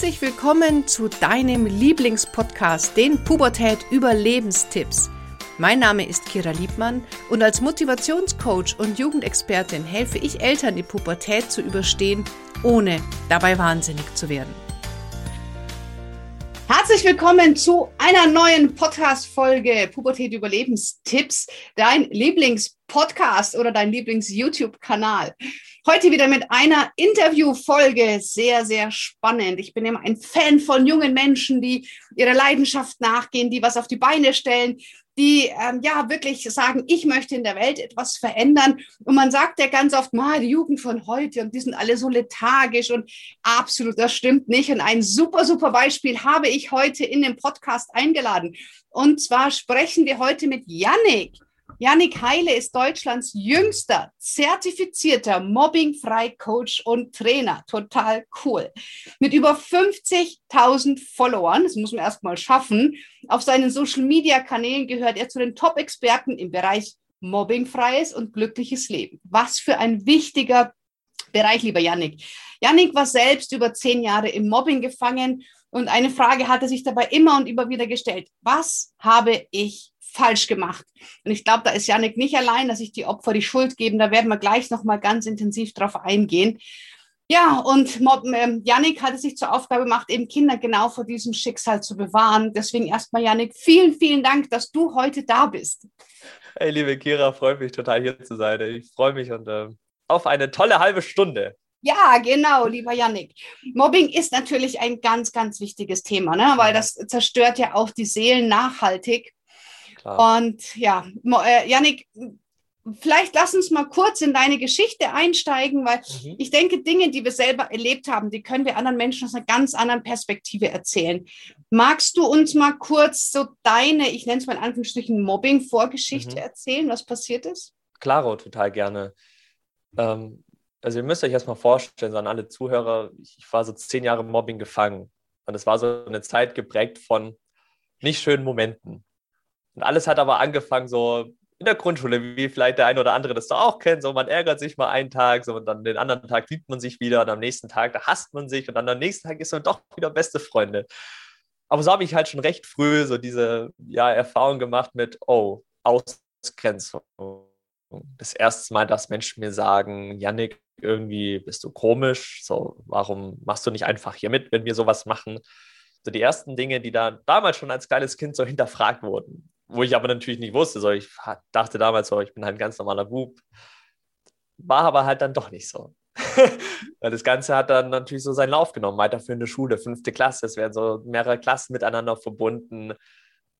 Herzlich willkommen zu deinem Lieblingspodcast, den Pubertät Überlebenstipps. Mein Name ist Kira Liebmann und als Motivationscoach und Jugendexpertin helfe ich Eltern, die Pubertät zu überstehen, ohne dabei wahnsinnig zu werden. Herzlich willkommen zu einer neuen Podcast-Folge Pubertät Überlebenstipps, dein Lieblingspodcast oder dein Lieblings-YouTube-Kanal. Heute wieder mit einer Interviewfolge. Sehr, sehr spannend. Ich bin immer ein Fan von jungen Menschen, die ihrer Leidenschaft nachgehen, die was auf die Beine stellen, die ähm, ja wirklich sagen, ich möchte in der Welt etwas verändern. Und man sagt ja ganz oft, mal die Jugend von heute und die sind alle so lethargisch und absolut, das stimmt nicht. Und ein super, super Beispiel habe ich heute in den Podcast eingeladen. Und zwar sprechen wir heute mit Yannick. Janik Heile ist Deutschlands jüngster zertifizierter Mobbing-Frei-Coach und Trainer. Total cool. Mit über 50.000 Followern, das muss man erstmal schaffen, auf seinen Social-Media-Kanälen gehört er zu den Top-Experten im Bereich Mobbing-freies und glückliches Leben. Was für ein wichtiger Bereich, lieber Janik. Janik war selbst über zehn Jahre im Mobbing gefangen und eine Frage hat er sich dabei immer und immer wieder gestellt. Was habe ich falsch gemacht. Und ich glaube, da ist Janik nicht allein, dass sich die Opfer die Schuld geben. Da werden wir gleich nochmal ganz intensiv drauf eingehen. Ja, und ähm, Janik hat es sich zur Aufgabe gemacht, eben Kinder genau vor diesem Schicksal zu bewahren. Deswegen erstmal, Janik, vielen, vielen Dank, dass du heute da bist. Hey, liebe Kira, freut mich total hier zu sein. Ich freue mich und äh, auf eine tolle halbe Stunde. Ja, genau, lieber Yannick. Mobbing ist natürlich ein ganz, ganz wichtiges Thema, ne? weil das zerstört ja auch die Seelen nachhaltig. Klar. Und ja, äh, Janik, vielleicht lass uns mal kurz in deine Geschichte einsteigen, weil mhm. ich denke, Dinge, die wir selber erlebt haben, die können wir anderen Menschen aus einer ganz anderen Perspektive erzählen. Magst du uns mal kurz so deine, ich nenne es mal in Anführungsstrichen, Mobbing-Vorgeschichte mhm. erzählen, was passiert ist? Klaro, total gerne. Ähm, also ihr müsst euch erstmal vorstellen, so an alle Zuhörer, ich war so zehn Jahre Mobbing gefangen. Und es war so eine Zeit geprägt von nicht schönen Momenten. Und alles hat aber angefangen so in der Grundschule, wie vielleicht der eine oder andere das doch auch kennt. So, man ärgert sich mal einen Tag, so, und dann den anderen Tag liebt man sich wieder und am nächsten Tag, da hasst man sich und dann am nächsten Tag ist man doch wieder beste Freunde. Aber so habe ich halt schon recht früh so diese ja, Erfahrung gemacht mit, oh, Ausgrenzung. Das erste Mal, dass Menschen mir sagen, Yannick, irgendwie bist du komisch, so, warum machst du nicht einfach hier mit, wenn wir sowas machen? So die ersten Dinge, die da damals schon als kleines Kind so hinterfragt wurden wo ich aber natürlich nicht wusste. So, ich dachte damals so, ich bin halt ein ganz normaler Bub. War aber halt dann doch nicht so. Weil das Ganze hat dann natürlich so seinen Lauf genommen, weiterführende Schule, fünfte Klasse, es werden so mehrere Klassen miteinander verbunden.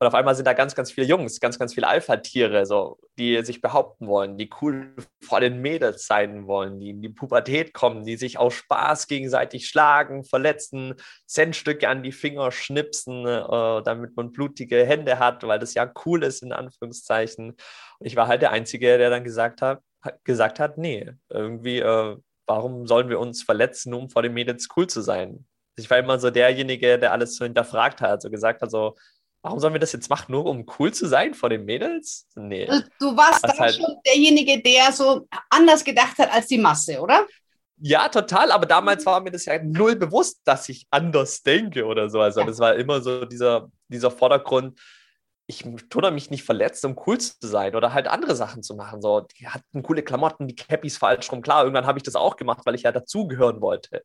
Und auf einmal sind da ganz, ganz viele Jungs, ganz, ganz viele Alpha-Tiere, so, die sich behaupten wollen, die cool vor den Mädels sein wollen, die in die Pubertät kommen, die sich aus Spaß gegenseitig schlagen, verletzen, Centstücke an die Finger schnipsen, äh, damit man blutige Hände hat, weil das ja cool ist, in Anführungszeichen. Und ich war halt der Einzige, der dann gesagt hat, gesagt hat, nee, irgendwie, äh, warum sollen wir uns verletzen, um vor den Mädels cool zu sein? Ich war immer so derjenige, der alles so hinterfragt hat, so gesagt hat, so, warum sollen wir das jetzt machen, nur um cool zu sein vor den Mädels? Nee. Du warst dann halt schon derjenige, der so anders gedacht hat als die Masse, oder? Ja, total, aber damals war mir das ja null bewusst, dass ich anders denke oder so. Also ja. das war immer so dieser, dieser Vordergrund, ich tue mich nicht verletzt, um cool zu sein oder halt andere Sachen zu machen. So, die hatten coole Klamotten, die Cappies falsch rum. Klar, irgendwann habe ich das auch gemacht, weil ich ja dazugehören wollte.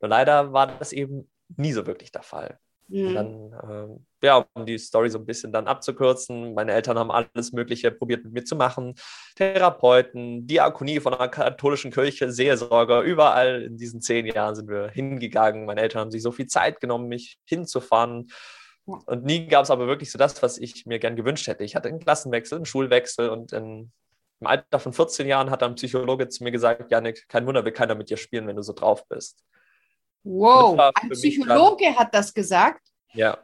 Nur leider war das eben nie so wirklich der Fall. Mhm. Dann, äh, ja, um die Story so ein bisschen dann abzukürzen, meine Eltern haben alles Mögliche probiert mit mir zu machen. Therapeuten, Diakonie von der katholischen Kirche, Seelsorger, überall in diesen zehn Jahren sind wir hingegangen. Meine Eltern haben sich so viel Zeit genommen, mich hinzufahren. Und nie gab es aber wirklich so das, was ich mir gern gewünscht hätte. Ich hatte einen Klassenwechsel, einen Schulwechsel und in, im Alter von 14 Jahren hat ein Psychologe zu mir gesagt, Janik, kein Wunder, will keiner mit dir spielen, wenn du so drauf bist. Wow, ein Psychologe dann, hat das gesagt? Ja.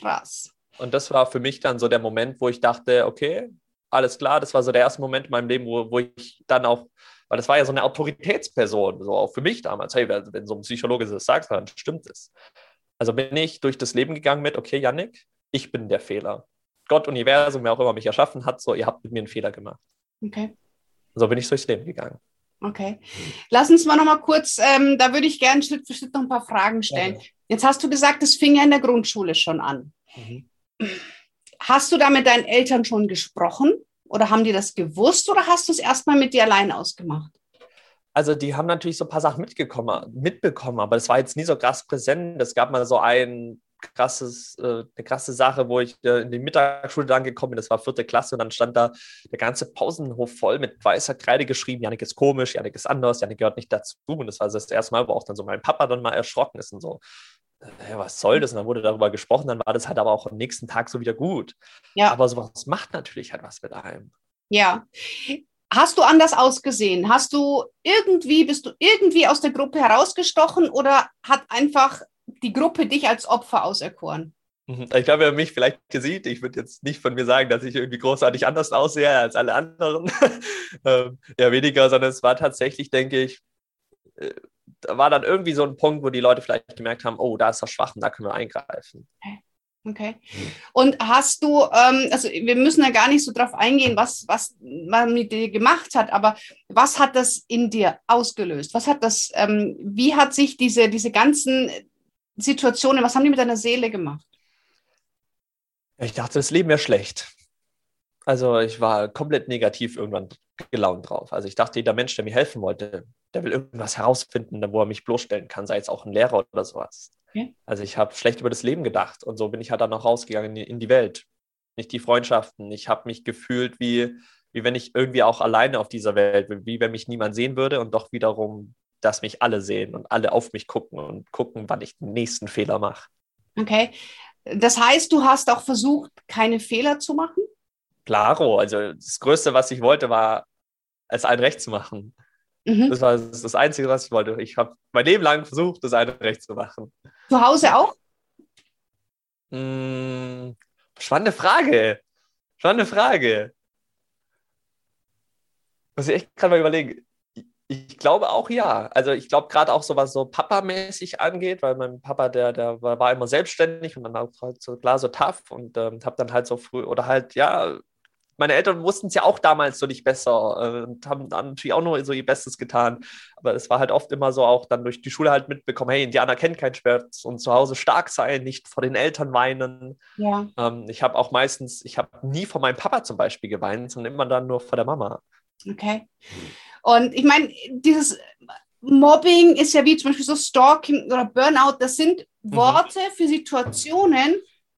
Krass. Und das war für mich dann so der Moment, wo ich dachte, okay, alles klar, das war so der erste Moment in meinem Leben, wo, wo ich dann auch, weil das war ja so eine Autoritätsperson, so auch für mich damals, hey, wenn so ein Psychologe das sagt, dann stimmt es. Also bin ich durch das Leben gegangen mit, okay, Yannick, ich bin der Fehler. Gott, Universum, wer auch immer mich erschaffen hat, so, ihr habt mit mir einen Fehler gemacht. Okay. so bin ich durchs Leben gegangen. Okay. Lass uns mal noch mal kurz, ähm, da würde ich gerne Schritt für Schritt noch ein paar Fragen stellen. Ja. Jetzt hast du gesagt, das fing ja in der Grundschule schon an. Mhm. Hast du da mit deinen Eltern schon gesprochen oder haben die das gewusst oder hast du es erstmal mit dir allein ausgemacht? Also die haben natürlich so ein paar Sachen mitbekommen, aber es war jetzt nie so krass präsent. Es gab mal so ein krasses, äh, eine krasse Sache, wo ich äh, in die Mittagsschule dann gekommen bin. Das war vierte Klasse und dann stand da der ganze Pausenhof voll mit weißer Kreide geschrieben. Janik ist komisch, Janik ist anders, Janik gehört nicht dazu. Und das war das erste Mal, wo auch dann so mein Papa dann mal erschrocken ist und so. Äh, was soll das? Und dann wurde darüber gesprochen, dann war das halt aber auch am nächsten Tag so wieder gut. Ja. Aber sowas macht natürlich halt was mit einem. Ja. Hast du anders ausgesehen? Hast du irgendwie, bist du irgendwie aus der Gruppe herausgestochen oder hat einfach die Gruppe dich als Opfer auserkoren? Mhm. Ich glaube, wer mich vielleicht sieht, ich würde jetzt nicht von mir sagen, dass ich irgendwie großartig anders aussehe als alle anderen. Ähm, ja, weniger, sondern es war tatsächlich, denke ich, äh, da war dann irgendwie so ein Punkt, wo die Leute vielleicht gemerkt haben, oh, da ist er schwach und da können wir eingreifen. Okay. Okay. Und hast du, ähm, also wir müssen ja gar nicht so drauf eingehen, was, was man mit dir gemacht hat, aber was hat das in dir ausgelöst? Was hat das, ähm, wie hat sich diese, diese ganzen Situationen, was haben die mit deiner Seele gemacht? Ich dachte, das Leben wäre schlecht. Also ich war komplett negativ irgendwann gelaunt drauf. Also ich dachte, jeder Mensch, der mir helfen wollte, der will irgendwas herausfinden, wo er mich bloßstellen kann, sei es auch ein Lehrer oder sowas. Okay. Also ich habe schlecht über das Leben gedacht und so bin ich halt dann auch rausgegangen in die Welt. Nicht die Freundschaften. Ich habe mich gefühlt wie, wie wenn ich irgendwie auch alleine auf dieser Welt bin, wie wenn mich niemand sehen würde und doch wiederum, dass mich alle sehen und alle auf mich gucken und gucken, wann ich den nächsten Fehler mache. Okay. Das heißt, du hast auch versucht, keine Fehler zu machen? Klaro. Also das Größte, was ich wollte, war, es allen recht zu machen. Mhm. Das war das Einzige, was ich wollte. Ich habe mein Leben lang versucht, das eine recht zu machen. Zu Hause auch? Hm, spannende Frage. Spannende Frage. Muss ich echt gerade mal überlegen. Ich glaube auch ja. Also ich glaube gerade auch so, was so Papa-mäßig angeht, weil mein Papa, der, der war, immer selbstständig und dann auch halt so klar so tough und ähm, habe dann halt so früh oder halt, ja, meine Eltern wussten es ja auch damals so nicht besser äh, und haben dann natürlich auch nur so ihr Bestes getan. Aber es war halt oft immer so auch dann durch die Schule halt mitbekommen, hey, Indianer kennt keinen Schmerz und zu Hause stark sein, nicht vor den Eltern weinen. Ja. Ähm, ich habe auch meistens, ich habe nie vor meinem Papa zum Beispiel geweint, sondern immer dann nur vor der Mama. Okay. Und ich meine, dieses Mobbing ist ja wie zum Beispiel so Stalking oder Burnout, das sind mhm. Worte mhm. für Situationen,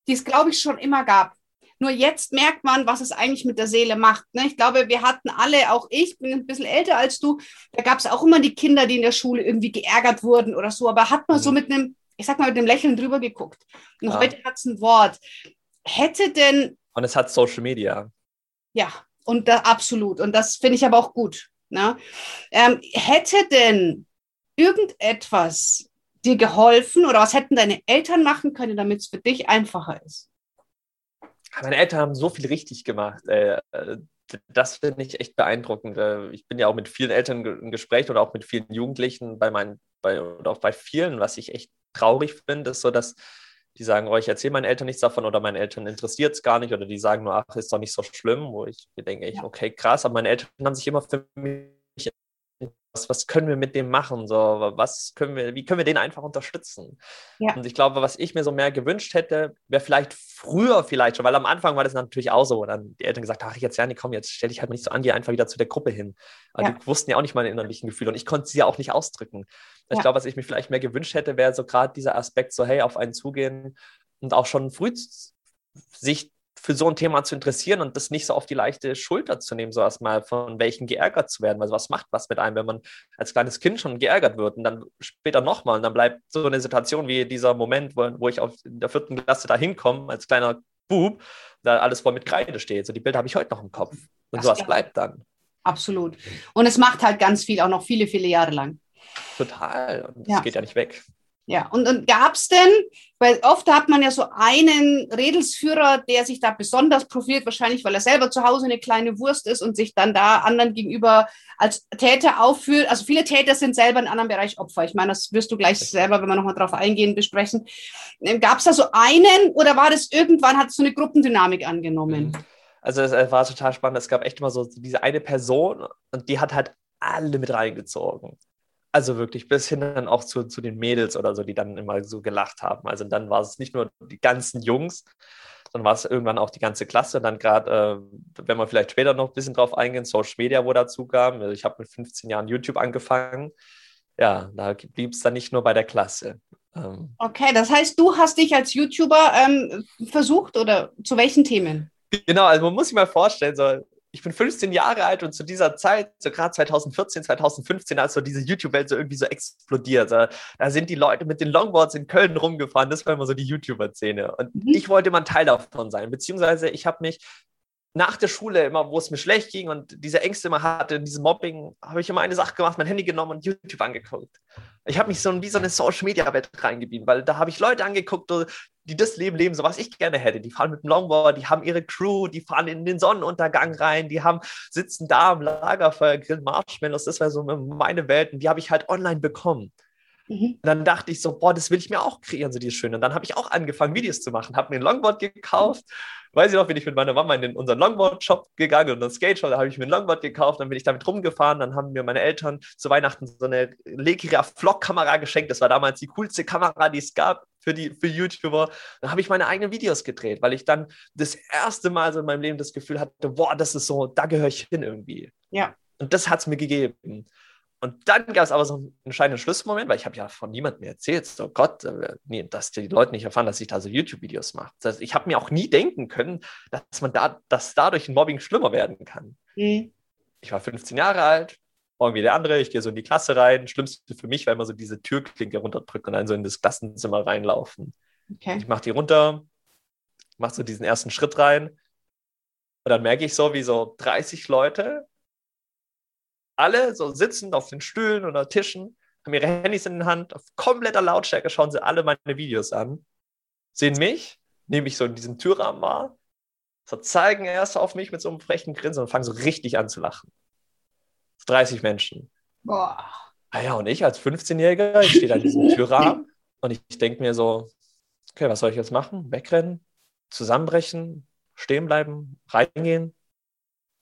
die es, glaube ich, schon immer gab. Nur jetzt merkt man, was es eigentlich mit der Seele macht. Ne? Ich glaube, wir hatten alle, auch ich bin ein bisschen älter als du, da gab es auch immer die Kinder, die in der Schule irgendwie geärgert wurden oder so, aber hat man mhm. so mit einem, ich sag mal, mit einem Lächeln drüber geguckt. Und ja. heute hat es ein Wort. Hätte denn. Und es hat Social Media. Ja, und da, absolut. Und das finde ich aber auch gut. Ne? Ähm, hätte denn irgendetwas dir geholfen oder was hätten deine Eltern machen können, damit es für dich einfacher ist? Meine Eltern haben so viel richtig gemacht. Äh, das finde ich echt beeindruckend. Äh, ich bin ja auch mit vielen Eltern im Gespräch oder auch mit vielen Jugendlichen bei meinen, bei, oder auch bei vielen, was ich echt traurig finde, ist so, dass die sagen, oh, ich erzähle meinen Eltern nichts davon oder meinen Eltern interessiert es gar nicht oder die sagen nur, ach, ist doch nicht so schlimm, wo ich denke, okay, krass, aber meine Eltern haben sich immer für mich was, was können wir mit dem machen? So, was können wir, wie können wir den einfach unterstützen? Ja. Und ich glaube, was ich mir so mehr gewünscht hätte, wäre vielleicht früher vielleicht schon, weil am Anfang war das natürlich auch so, wo dann die Eltern gesagt, ach jetzt Janik, komm, jetzt stell dich halt mal nicht so an, geh einfach wieder zu der Gruppe hin. Aber ja. die wussten ja auch nicht meine innerlichen Gefühle und ich konnte sie ja auch nicht ausdrücken. Ja. Ich glaube, was ich mir vielleicht mehr gewünscht hätte, wäre so gerade dieser Aspekt, so hey, auf einen zugehen und auch schon früh sich für so ein Thema zu interessieren und das nicht so auf die leichte Schulter zu nehmen, so erstmal von welchen geärgert zu werden. Also was macht was mit einem, wenn man als kleines Kind schon geärgert wird und dann später nochmal und dann bleibt so eine Situation wie dieser Moment, wo, wo ich auf in der vierten Klasse da hinkomme als kleiner Bub, da alles voll mit Kreide steht. So die Bilder habe ich heute noch im Kopf. Und das sowas bleibt dann. Absolut. Und es macht halt ganz viel, auch noch viele, viele Jahre lang. Total. Und das ja. geht ja nicht weg. Ja, und, und gab es denn, weil oft hat man ja so einen Redelsführer, der sich da besonders profiliert, wahrscheinlich weil er selber zu Hause eine kleine Wurst ist und sich dann da anderen gegenüber als Täter aufführt. Also viele Täter sind selber in einem anderen Bereich Opfer. Ich meine, das wirst du gleich selber, wenn wir nochmal drauf eingehen, besprechen. Ähm, gab es da so einen oder war das irgendwann, hat es so eine Gruppendynamik angenommen? Mhm. Also es war total spannend. Es gab echt immer so diese eine Person und die hat halt alle mit reingezogen. Also wirklich bis hin dann auch zu, zu den Mädels oder so, die dann immer so gelacht haben. Also dann war es nicht nur die ganzen Jungs, sondern war es irgendwann auch die ganze Klasse. Dann gerade, äh, wenn wir vielleicht später noch ein bisschen drauf eingehen, Social Media, wo dazu kam. Also ich habe mit 15 Jahren YouTube angefangen. Ja, da blieb es dann nicht nur bei der Klasse. Ähm, okay, das heißt, du hast dich als YouTuber ähm, versucht oder zu welchen Themen? Genau, also man muss sich mal vorstellen, so, ich bin 15 Jahre alt und zu dieser Zeit, so gerade 2014, 2015, als so diese YouTube-Welt so irgendwie so explodiert. Da, da, sind die Leute mit den Longboards in Köln rumgefahren. Das war immer so die YouTuber-Szene. Und mhm. ich wollte immer ein Teil davon sein. Beziehungsweise ich habe mich nach der Schule immer, wo es mir schlecht ging und diese Ängste immer hatte, diese Mobbing, habe ich immer eine Sache gemacht, mein Handy genommen und YouTube angeguckt. Ich habe mich so wie so eine Social Media Welt reingebieben, weil da habe ich Leute angeguckt, die das Leben leben, so was ich gerne hätte. Die fahren mit dem Longboard, die haben ihre Crew, die fahren in den Sonnenuntergang rein, die haben sitzen da am Lagerfeuer, grillen Marshmallows. Das wäre so meine Welt und die habe ich halt online bekommen. Mhm. dann dachte ich so, boah, das will ich mir auch kreieren, so dieses Schöne. Und dann habe ich auch angefangen, Videos zu machen, habe mir ein Longboard gekauft. Weiß ich noch, bin ich mit meiner Mama in den, unseren Longboard-Shop gegangen und einen Skate-Shop, da habe ich mir ein Longboard gekauft, dann bin ich damit rumgefahren, dann haben mir meine Eltern zu Weihnachten so eine Legira Vlog-Kamera geschenkt. Das war damals die coolste Kamera, die es gab für, die, für YouTuber. Dann habe ich meine eigenen Videos gedreht, weil ich dann das erste Mal so in meinem Leben das Gefühl hatte, boah, das ist so, da gehöre ich hin irgendwie. Ja. Und das hat es mir gegeben. Und dann gab es aber so einen entscheidenden Schlussmoment, weil ich habe ja von niemandem erzählt, so Gott, äh, nee, dass die Leute nicht erfahren, dass ich da so YouTube-Videos mache. Das heißt, ich habe mir auch nie denken können, dass man da, dass dadurch ein Mobbing schlimmer werden kann. Mhm. Ich war 15 Jahre alt, irgendwie der andere, ich gehe so in die Klasse rein. Schlimmste für mich war immer so diese Türklinke runterdrücken und dann so in das Klassenzimmer reinlaufen. Okay. Ich mache die runter, mache so diesen ersten Schritt rein und dann merke ich so, wie so 30 Leute alle so sitzen auf den Stühlen oder Tischen, haben ihre Handys in der Hand, auf kompletter Lautstärke schauen sie alle meine Videos an, sehen mich, nehme ich so in diesem Türrahmen wahr, so zeigen erst auf mich mit so einem frechen Grinsen und fangen so richtig an zu lachen. 30 Menschen. Boah. Ah ja, und ich als 15-Jähriger, ich stehe da in diesem Türrahmen und ich denke mir so, okay, was soll ich jetzt machen? Wegrennen, zusammenbrechen, stehen bleiben, reingehen,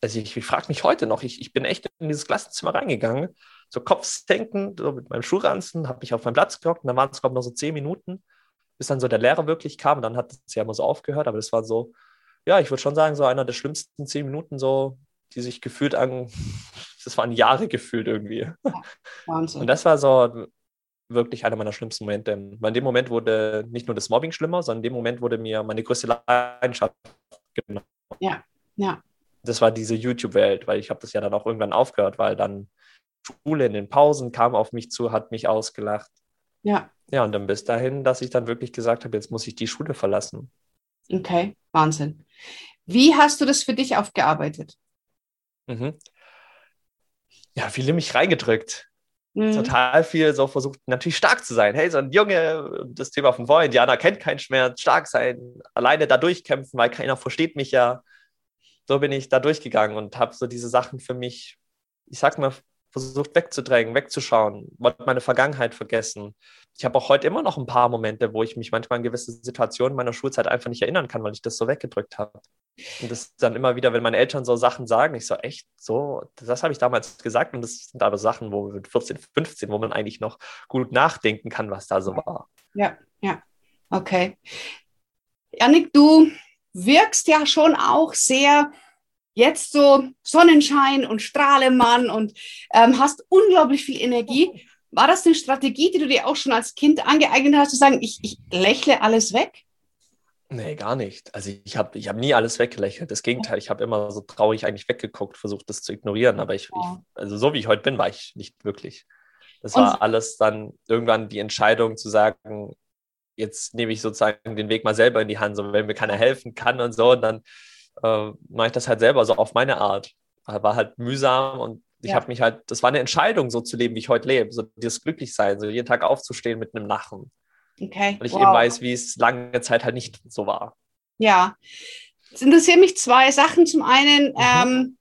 also ich, ich frage mich heute noch, ich, ich bin echt in dieses Klassenzimmer reingegangen, so kopfsenkend, so mit meinem Schuhranzen, habe mich auf meinen Platz gehockt und dann waren es, glaube ich, noch so zehn Minuten, bis dann so der Lehrer wirklich kam und dann hat es ja immer so aufgehört, aber das war so, ja, ich würde schon sagen, so einer der schlimmsten zehn Minuten, so, die sich gefühlt an, das waren Jahre gefühlt irgendwie. Wahnsinn. Und das war so wirklich einer meiner schlimmsten Momente. Weil in dem Moment wurde nicht nur das Mobbing schlimmer, sondern in dem Moment wurde mir meine größte Leidenschaft genommen. Ja, ja das war diese YouTube-Welt, weil ich habe das ja dann auch irgendwann aufgehört, weil dann Schule in den Pausen kam auf mich zu, hat mich ausgelacht. Ja. Ja, und dann bis dahin, dass ich dann wirklich gesagt habe, jetzt muss ich die Schule verlassen. Okay, Wahnsinn. Wie hast du das für dich aufgearbeitet? Mhm. Ja, viele mich reingedrückt. Mhm. Total viel so versucht, natürlich stark zu sein. Hey, so ein Junge, das Thema von vorhin, Indianer kennt keinen Schmerz, stark sein, alleine da durchkämpfen, weil keiner versteht mich ja so bin ich da durchgegangen und habe so diese Sachen für mich, ich sag mal, versucht wegzudrängen, wegzuschauen, wollte meine Vergangenheit vergessen. Ich habe auch heute immer noch ein paar Momente, wo ich mich manchmal an gewisse Situationen meiner Schulzeit einfach nicht erinnern kann, weil ich das so weggedrückt habe. Und das dann immer wieder, wenn meine Eltern so Sachen sagen, ich so, echt, so, das habe ich damals gesagt und das sind aber Sachen, wo mit 14, 15, wo man eigentlich noch gut nachdenken kann, was da so war. Ja, ja, okay. Janik, du wirkst ja schon auch sehr jetzt so Sonnenschein und Strahlemann und ähm, hast unglaublich viel Energie. War das eine Strategie, die du dir auch schon als Kind angeeignet hast, zu sagen, ich, ich lächle alles weg? Nee, gar nicht. Also ich habe ich hab nie alles weggelächelt. Das Gegenteil, ich habe immer so traurig eigentlich weggeguckt, versucht das zu ignorieren. Aber ich, ich, also so wie ich heute bin, war ich nicht wirklich. Das war und, alles dann irgendwann die Entscheidung zu sagen, jetzt nehme ich sozusagen den Weg mal selber in die Hand, so wenn mir keiner helfen kann und so, und dann äh, mache ich das halt selber so auf meine Art. War halt mühsam und ich ja. habe mich halt, das war eine Entscheidung, so zu leben, wie ich heute lebe, so dieses Glücklichsein, so jeden Tag aufzustehen mit einem Lachen. Okay. Weil ich wow. eben weiß, wie es lange Zeit halt nicht so war. Ja. Es interessieren mich zwei Sachen. Zum einen, mhm. ähm,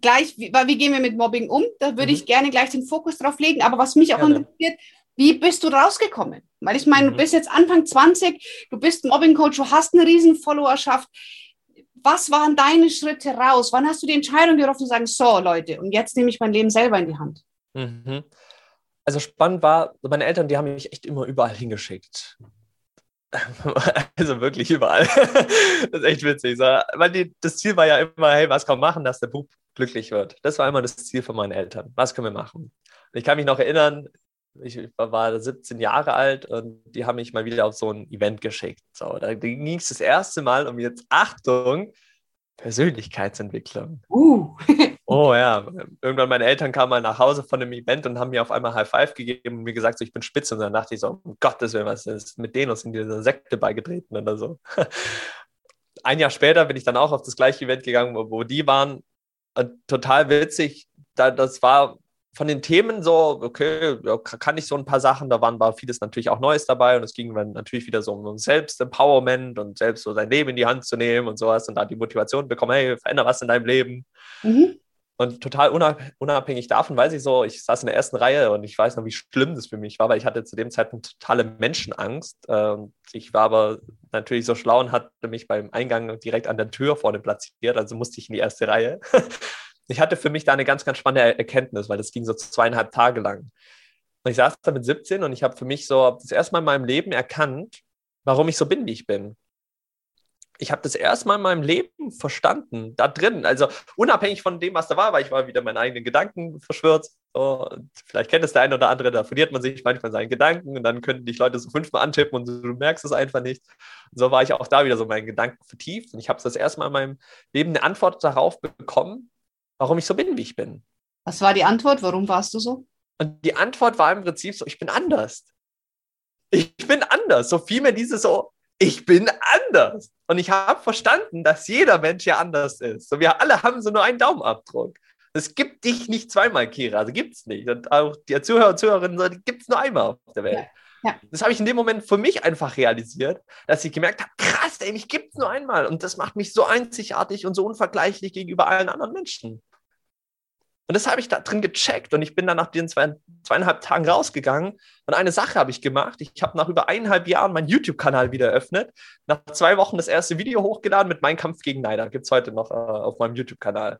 gleich, wie, wie, gehen wir mit Mobbing um? Da würde mhm. ich gerne gleich den Fokus drauf legen. Aber was mich auch gerne. interessiert, wie bist du rausgekommen? Weil ich meine, mhm. du bist jetzt Anfang 20, du bist Mobbing-Coach, du hast eine riesen Followerschaft. Was waren deine Schritte raus? Wann hast du die Entscheidung getroffen zu sagen, so Leute, und jetzt nehme ich mein Leben selber in die Hand? Mhm. also spannend war, meine Eltern, die haben mich echt immer überall hingeschickt. Also wirklich überall. das ist echt witzig. Weil das Ziel war ja immer, hey, was kann man machen, dass der Bub glücklich wird? Das war immer das Ziel von meinen Eltern. Was können wir machen? Ich kann mich noch erinnern, ich war 17 Jahre alt und die haben mich mal wieder auf so ein Event geschickt. So, da ging es das erste Mal um jetzt Achtung, Persönlichkeitsentwicklung. Uh. oh ja, irgendwann meine Eltern kamen mal nach Hause von dem Event und haben mir auf einmal High Five gegeben und mir gesagt, so, ich bin spitze. Und dann dachte ich so, um Gottes Willen, was ist mit denen uns in dieser Sekte beigetreten oder so. Ein Jahr später bin ich dann auch auf das gleiche Event gegangen, wo, wo die waren. Und total witzig. Da, das war von den Themen so, okay, kann ich so ein paar Sachen, da waren, war vieles natürlich auch Neues dabei und es ging dann natürlich wieder so um Selbstempowerment und selbst so sein Leben in die Hand zu nehmen und sowas und da die Motivation bekommen, hey, veränder was in deinem Leben. Mhm. Und total unabhängig davon weiß ich so, ich saß in der ersten Reihe und ich weiß noch, wie schlimm das für mich war, weil ich hatte zu dem Zeitpunkt totale Menschenangst. Ähm, ich war aber natürlich so schlau und hatte mich beim Eingang direkt an der Tür vorne platziert, also musste ich in die erste Reihe. ich hatte für mich da eine ganz, ganz spannende Erkenntnis, weil das ging so zweieinhalb Tage lang. Und ich saß da mit 17 und ich habe für mich so das erste Mal in meinem Leben erkannt, warum ich so bin, wie ich bin. Ich habe das erste Mal in meinem Leben verstanden, da drin. Also unabhängig von dem, was da war, weil ich war wieder meinen eigenen Gedanken verschwört. So, vielleicht kennt es der eine oder andere, da verliert man sich manchmal seinen Gedanken und dann können dich Leute so fünfmal antippen und du merkst es einfach nicht. Und so war ich auch da wieder so meinen Gedanken vertieft und ich habe das erste Mal in meinem Leben eine Antwort darauf bekommen, warum ich so bin, wie ich bin. Was war die Antwort? Warum warst du so? Und die Antwort war im Prinzip so, ich bin anders. Ich bin anders. So viel mehr dieses so, ich bin anders. Und ich habe verstanden, dass jeder Mensch ja anders ist. So, wir alle haben so nur einen Daumenabdruck. Es gibt dich nicht zweimal, Kira. Also gibt es nicht. Und auch die Zuhörer und Zuhörerinnen, die gibt es nur einmal auf der Welt. Ja. Ja. Das habe ich in dem Moment für mich einfach realisiert, dass ich gemerkt habe, krass, ey, mich gibt es nur einmal. Und das macht mich so einzigartig und so unvergleichlich gegenüber allen anderen Menschen. Und das habe ich da drin gecheckt und ich bin dann nach den zwei, zweieinhalb Tagen rausgegangen und eine Sache habe ich gemacht. Ich habe nach über eineinhalb Jahren meinen YouTube-Kanal wieder eröffnet, nach zwei Wochen das erste Video hochgeladen mit Mein Kampf gegen Neider. Gibt es heute noch äh, auf meinem YouTube-Kanal.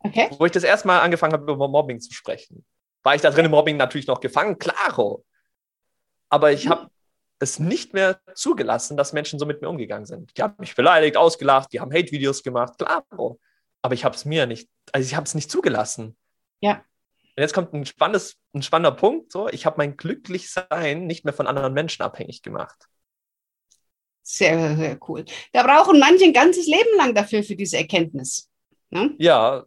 Okay. Wo ich das erste Mal angefangen habe, über Mobbing zu sprechen. War ich da drin im Mobbing natürlich noch gefangen? Klaro. Aber ich habe es nicht mehr zugelassen, dass Menschen so mit mir umgegangen sind. Die haben mich beleidigt, ausgelacht, die haben Hate-Videos gemacht, klaro. Aber ich habe es mir nicht, also ich habe es nicht zugelassen. Ja. Und jetzt kommt ein, spannendes, ein spannender Punkt. So, ich habe mein Glücklichsein nicht mehr von anderen Menschen abhängig gemacht. Sehr, sehr cool. Da brauchen manche ein ganzes Leben lang dafür, für diese Erkenntnis. Ne? Ja,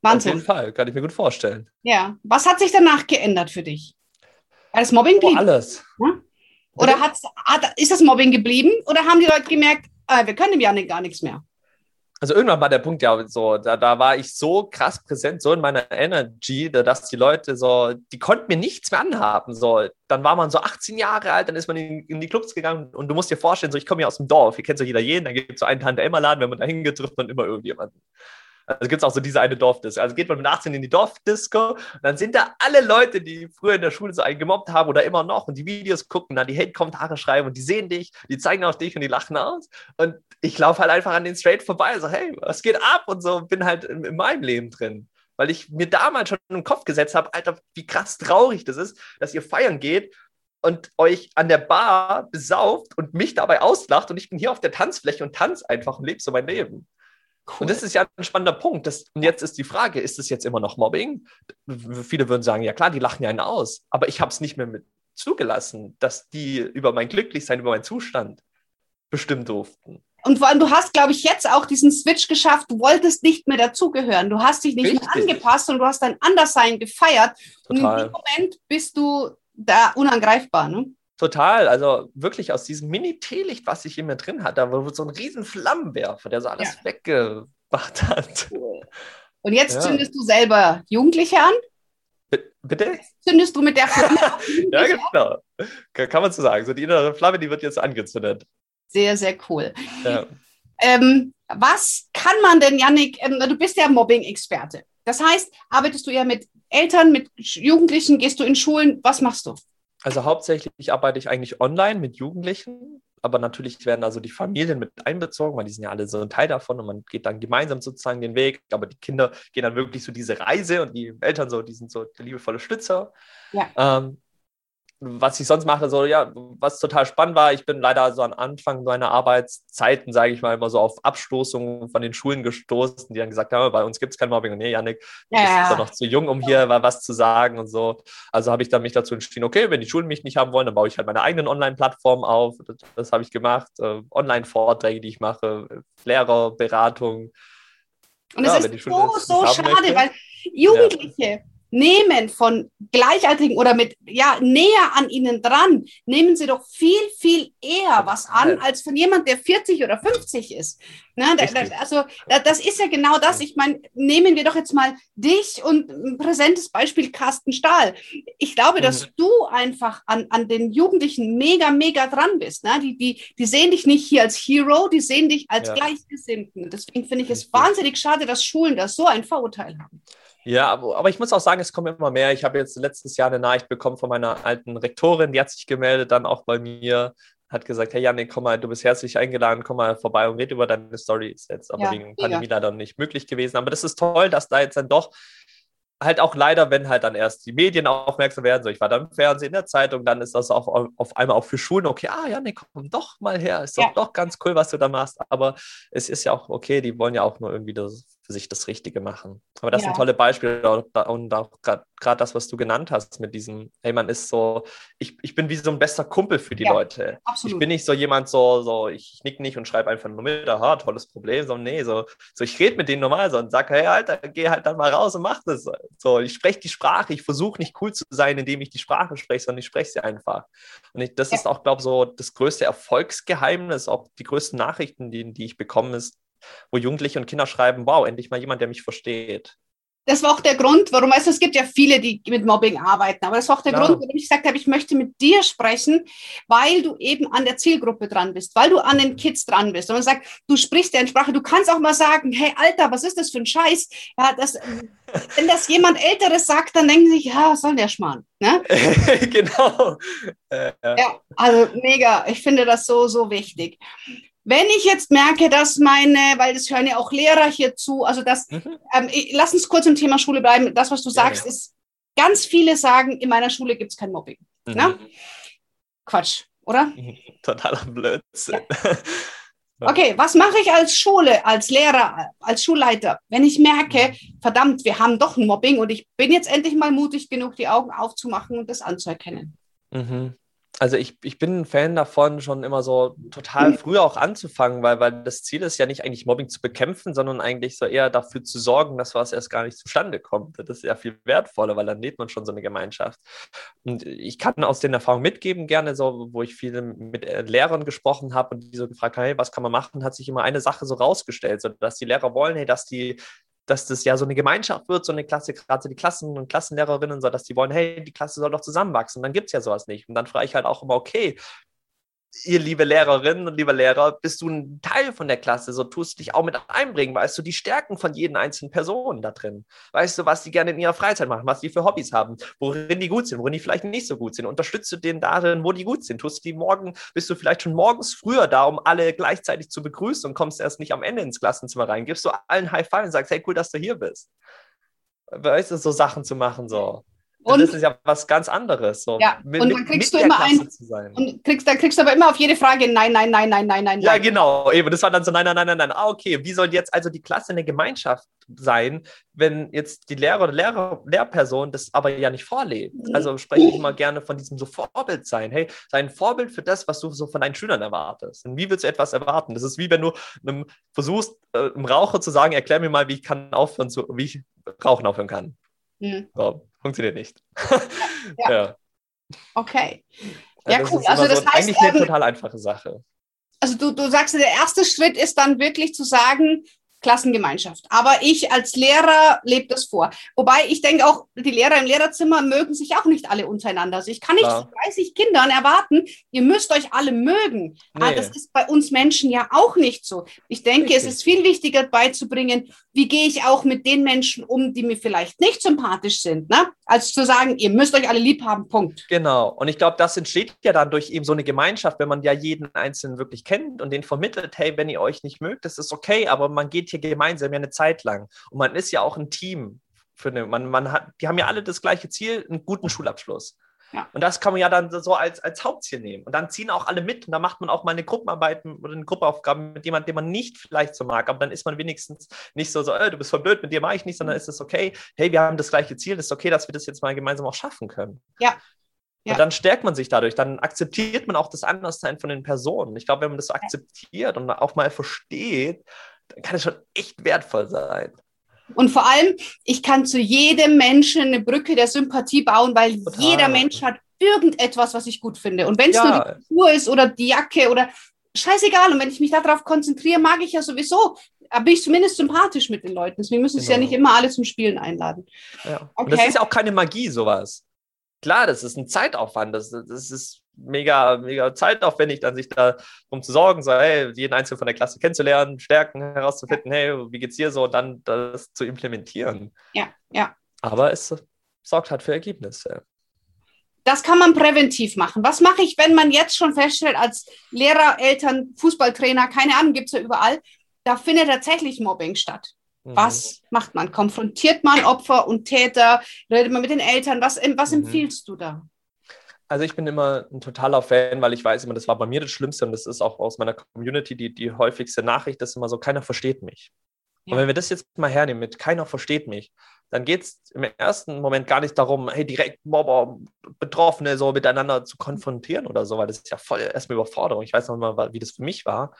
Wahnsinn. auf jeden Fall, kann ich mir gut vorstellen. Ja. Was hat sich danach geändert für dich? War das Mobbing oh, alles. Ja? Oder hat, ist das Mobbing geblieben? Oder haben die Leute gemerkt, äh, wir können dem Janik gar nichts mehr? also irgendwann war der Punkt ja so, da, da war ich so krass präsent, so in meiner Energy, dass die Leute so, die konnten mir nichts mehr anhaben. So, dann war man so 18 Jahre alt, dann ist man in, in die Clubs gegangen und du musst dir vorstellen, so ich komme ja aus dem Dorf, hier kennt so jeder jeden, da gibt es so einen Tante-Emma-Laden, wenn man da hingeht, trifft man immer irgendjemanden. Also gibt es auch so diese eine Dorfdisco. Also geht man mit 18 in die Dorfdisco dann sind da alle Leute, die früher in der Schule so einen gemobbt haben oder immer noch und die Videos gucken, dann die Hate-Kommentare schreiben und die sehen dich, die zeigen auf dich und die lachen aus. Und ich laufe halt einfach an den straight vorbei, so hey, was geht ab? Und so bin halt in, in meinem Leben drin. Weil ich mir damals schon im Kopf gesetzt habe, Alter, wie krass traurig das ist, dass ihr feiern geht und euch an der Bar besauft und mich dabei auslacht und ich bin hier auf der Tanzfläche und tanze einfach und lebe so mein Leben. Cool. Und das ist ja ein spannender Punkt. Das, und jetzt ist die Frage, ist es jetzt immer noch Mobbing? Viele würden sagen, ja klar, die lachen ja einen aus. Aber ich habe es nicht mehr mit zugelassen, dass die über mein Glücklichsein, über meinen Zustand bestimmen durften. Und vor allem, du hast, glaube ich, jetzt auch diesen Switch geschafft. Du wolltest nicht mehr dazugehören. Du hast dich nicht Richtig. mehr angepasst und du hast dein Anderssein gefeiert. Total. Und in dem Moment bist du da unangreifbar. Ne? Total, also wirklich aus diesem Mini-Teelicht, was ich in mir drin hatte, da war so ein riesen Flammenwerfer, der so alles ja. weggemacht hat. Cool. Und jetzt ja. zündest du selber Jugendliche an? B bitte? Zündest du mit der Flamme Ja, genau. Kann man so sagen. So die innere Flamme, die wird jetzt angezündet. Sehr, sehr cool. Ja. Ähm, was kann man denn, Yannick, ähm, du bist ja Mobbing-Experte. Das heißt, arbeitest du ja mit Eltern, mit Jugendlichen, gehst du in Schulen, was machst du? Also hauptsächlich arbeite ich eigentlich online mit Jugendlichen. aber natürlich werden also die Familien mit einbezogen, weil die sind ja alle so ein Teil davon und man geht dann gemeinsam sozusagen den Weg. Aber die Kinder gehen dann wirklich so diese Reise und die Eltern so, die sind so der liebevolle Stützer. Ja. Ähm, was ich sonst mache, so ja, was total spannend war, ich bin leider so am Anfang meiner Arbeitszeiten, sage ich mal, immer so auf Abstoßungen von den Schulen gestoßen, die dann gesagt haben, bei uns gibt es kein Mobbing. Und nee, Janik, du ja, bist ja noch zu jung, um hier was zu sagen und so. Also habe ich dann mich dazu entschieden, okay, wenn die Schulen mich nicht haben wollen, dann baue ich halt meine eigenen Online-Plattformen auf. Das, das habe ich gemacht. Äh, Online-Vorträge, die ich mache, Lehrerberatung. Und ja, es ist so, so schade, möchte. weil Jugendliche, ja Nehmen von Gleichaltrigen oder mit, ja, näher an ihnen dran, nehmen sie doch viel, viel eher was an, als von jemand, der 40 oder 50 ist. Ne, also da, das ist ja genau das. Ich meine, nehmen wir doch jetzt mal dich und ein präsentes Beispiel Carsten Stahl. Ich glaube, dass mhm. du einfach an, an den Jugendlichen mega, mega dran bist. Ne? Die, die, die sehen dich nicht hier als Hero, die sehen dich als ja. Gleichgesinnten. Deswegen finde ich es wahnsinnig schade, dass Schulen da so ein Vorurteil haben. Ja, aber, aber ich muss auch sagen, es kommen immer mehr. Ich habe jetzt letztes Jahr eine Nachricht bekommen von meiner alten Rektorin, die hat sich gemeldet, dann auch bei mir, hat gesagt, hey Janik, komm mal, du bist herzlich eingeladen, komm mal vorbei und red über deine Story. Ist jetzt aber ja, wegen Pandemie leider nicht möglich gewesen. Aber das ist toll, dass da jetzt dann doch halt auch leider, wenn halt dann erst die Medien aufmerksam werden, so ich war dann im Fernsehen, in der Zeitung, dann ist das auch auf einmal auch für Schulen okay, ah ja, nee, komm doch mal her, ist doch, ja. doch ganz cool, was du da machst, aber es ist ja auch okay, die wollen ja auch nur irgendwie das, für sich das Richtige machen. Aber das ja. sind tolle Beispiele und auch gerade das, was du genannt hast mit diesem, hey, man ist so, ich, ich bin wie so ein bester Kumpel für die ja, Leute. Absolut. Ich bin nicht so jemand, so, so ich nick nicht und schreibe einfach nur mit, aha, tolles Problem, sondern nee, so, so ich rede mit denen normal so und sage, hey, Alter, geh halt dann mal raus und mach das. So, ich spreche die Sprache, ich versuche nicht cool zu sein, indem ich die Sprache spreche, sondern ich spreche sie einfach. Und ich, das ja. ist auch, glaube ich, so das größte Erfolgsgeheimnis, auch die größten Nachrichten, die, die ich bekomme, ist, wo Jugendliche und Kinder schreiben, wow, endlich mal jemand, der mich versteht. Das war auch der Grund, warum, du, es gibt ja viele, die mit Mobbing arbeiten, aber das war auch der Klar. Grund, warum ich gesagt habe, ich möchte mit dir sprechen, weil du eben an der Zielgruppe dran bist, weil du an den Kids dran bist. Und man sagt, du sprichst deren Sprache, du kannst auch mal sagen, hey Alter, was ist das für ein Scheiß? Ja, das, wenn das jemand Älteres sagt, dann denken sie sich, ja, was soll der Schmarrn? Ne? genau. Äh, ja, also mega. Ich finde das so, so wichtig. Wenn ich jetzt merke, dass meine, weil das hören ja auch Lehrer hier zu, also das, mhm. ähm, lass uns kurz im Thema Schule bleiben. Das, was du sagst, ja. ist, ganz viele sagen, in meiner Schule gibt es kein Mobbing. Mhm. Ne? Quatsch, oder? Totaler Blödsinn. Ja. Okay, was mache ich als Schule, als Lehrer, als Schulleiter, wenn ich merke, mhm. verdammt, wir haben doch ein Mobbing und ich bin jetzt endlich mal mutig genug, die Augen aufzumachen und das anzuerkennen? Mhm also ich, ich bin ein Fan davon, schon immer so total früh auch anzufangen, weil, weil das Ziel ist ja nicht eigentlich Mobbing zu bekämpfen, sondern eigentlich so eher dafür zu sorgen, dass was erst gar nicht zustande kommt. Das ist ja viel wertvoller, weil dann lebt man schon so eine Gemeinschaft. Und ich kann aus den Erfahrungen mitgeben, gerne so, wo ich viel mit äh, Lehrern gesprochen habe und die so gefragt haben, hey, was kann man machen, hat sich immer eine Sache so rausgestellt, so dass die Lehrer wollen, hey, dass die dass das ja so eine Gemeinschaft wird, so eine Klasse, gerade so die Klassen- und Klassenlehrerinnen, so dass die wollen, hey, die Klasse soll doch zusammenwachsen. Dann gibt es ja sowas nicht. Und dann frage ich halt auch immer, okay, ihr liebe Lehrerinnen und lieber Lehrer, bist du ein Teil von der Klasse, so tust du dich auch mit einbringen, weißt du die Stärken von jeden einzelnen Person da drin, weißt du, was die gerne in ihrer Freizeit machen, was die für Hobbys haben, worin die gut sind, worin die vielleicht nicht so gut sind, unterstützt du den darin, wo die gut sind, tust du die morgen, bist du vielleicht schon morgens früher da, um alle gleichzeitig zu begrüßen und kommst erst nicht am Ende ins Klassenzimmer rein, gibst du allen High Five und sagst, hey, cool, dass du hier bist. Weißt du, so Sachen zu machen, so. Und, das ist ja was ganz anderes. So. Ja, mit, und dann kriegst du immer ein, und kriegst, dann kriegst du aber immer auf jede Frage nein, nein, nein, nein, nein, nein. Ja, genau. Eben, das war dann so nein, nein, nein, nein, nein. Ah, okay. Wie soll jetzt also die Klasse eine Gemeinschaft sein, wenn jetzt die Lehrer oder Lehrer, Lehrperson das aber ja nicht vorlebt? Also spreche ich immer gerne von diesem so Vorbild sein. Hey, sei ein Vorbild für das, was du so von deinen Schülern erwartest. Und wie willst du etwas erwarten? Das ist wie wenn du einem versuchst, äh, einem Raucher zu sagen, erklär mir mal, wie ich kann aufhören, zu, wie ich Rauchen aufhören kann. Mhm. So, funktioniert nicht. Ja. ja. Okay. Ja, das cool. Ist also das so heißt, eigentlich eine ähm, total einfache Sache. Also du, du sagst, der erste Schritt ist dann wirklich zu sagen, Klassengemeinschaft. Aber ich als Lehrer lebe das vor. Wobei ich denke auch, die Lehrer im Lehrerzimmer mögen sich auch nicht alle untereinander. Also ich kann nicht ja. 30 Kindern erwarten, ihr müsst euch alle mögen. Ah, nee. das ist bei uns Menschen ja auch nicht so. Ich denke, Richtig. es ist viel wichtiger beizubringen, wie gehe ich auch mit den Menschen um, die mir vielleicht nicht sympathisch sind, ne? als zu sagen, ihr müsst euch alle lieb haben, Punkt. Genau. Und ich glaube, das entsteht ja dann durch eben so eine Gemeinschaft, wenn man ja jeden Einzelnen wirklich kennt und den vermittelt, hey, wenn ihr euch nicht mögt, das ist okay, aber man geht hier gemeinsam ja eine Zeit lang. Und man ist ja auch ein Team. Für eine, man, man hat, die haben ja alle das gleiche Ziel, einen guten Schulabschluss. Ja. Und das kann man ja dann so als, als Hauptziel nehmen. Und dann ziehen auch alle mit und dann macht man auch mal eine Gruppenarbeit oder eine Gruppeaufgabe mit jemandem, den man nicht vielleicht so mag. Aber dann ist man wenigstens nicht so, so äh, du bist voll blöd, mit dir mache ich nicht, sondern ist es okay, hey, wir haben das gleiche Ziel, ist okay, dass wir das jetzt mal gemeinsam auch schaffen können. Ja. Ja. Und dann stärkt man sich dadurch, dann akzeptiert man auch das Anderssein von den Personen. Ich glaube, wenn man das so akzeptiert und auch mal versteht, dann kann es schon echt wertvoll sein. Und vor allem, ich kann zu jedem Menschen eine Brücke der Sympathie bauen, weil Total. jeder Mensch hat irgendetwas, was ich gut finde. Und wenn es ja. nur die Kultur ist oder die Jacke oder scheißegal. Und wenn ich mich darauf konzentriere, mag ich ja sowieso, bin ich zumindest sympathisch mit den Leuten. Deswegen müssen genau. es ja nicht immer alle zum Spielen einladen. Ja. Okay. Und das ist ja auch keine Magie, sowas. Klar, das ist ein Zeitaufwand. Das, das ist mega, mega zeitaufwendig, dann sich darum zu sorgen, so, hey, jeden Einzelnen von der Klasse kennenzulernen, Stärken herauszufinden, hey, wie geht's dir so, und dann das zu implementieren. Ja, ja. Aber es sorgt halt für Ergebnisse. Das kann man präventiv machen. Was mache ich, wenn man jetzt schon feststellt, als Lehrer, Eltern, Fußballtrainer, keine Ahnung, gibt es ja überall, da findet tatsächlich Mobbing statt. Mhm. Was macht man? Konfrontiert man Opfer und Täter? Redet man mit den Eltern? Was, was mhm. empfiehlst du da? Also ich bin immer ein totaler Fan, weil ich weiß immer, das war bei mir das Schlimmste und das ist auch aus meiner Community die, die häufigste Nachricht, das ist immer so, keiner versteht mich. Ja. Und wenn wir das jetzt mal hernehmen mit keiner versteht mich, dann geht es im ersten Moment gar nicht darum, hey, direkt Mobber, Betroffene so miteinander zu konfrontieren oder so, weil das ist ja voll erstmal Überforderung. Ich weiß noch mal, wie das für mich war.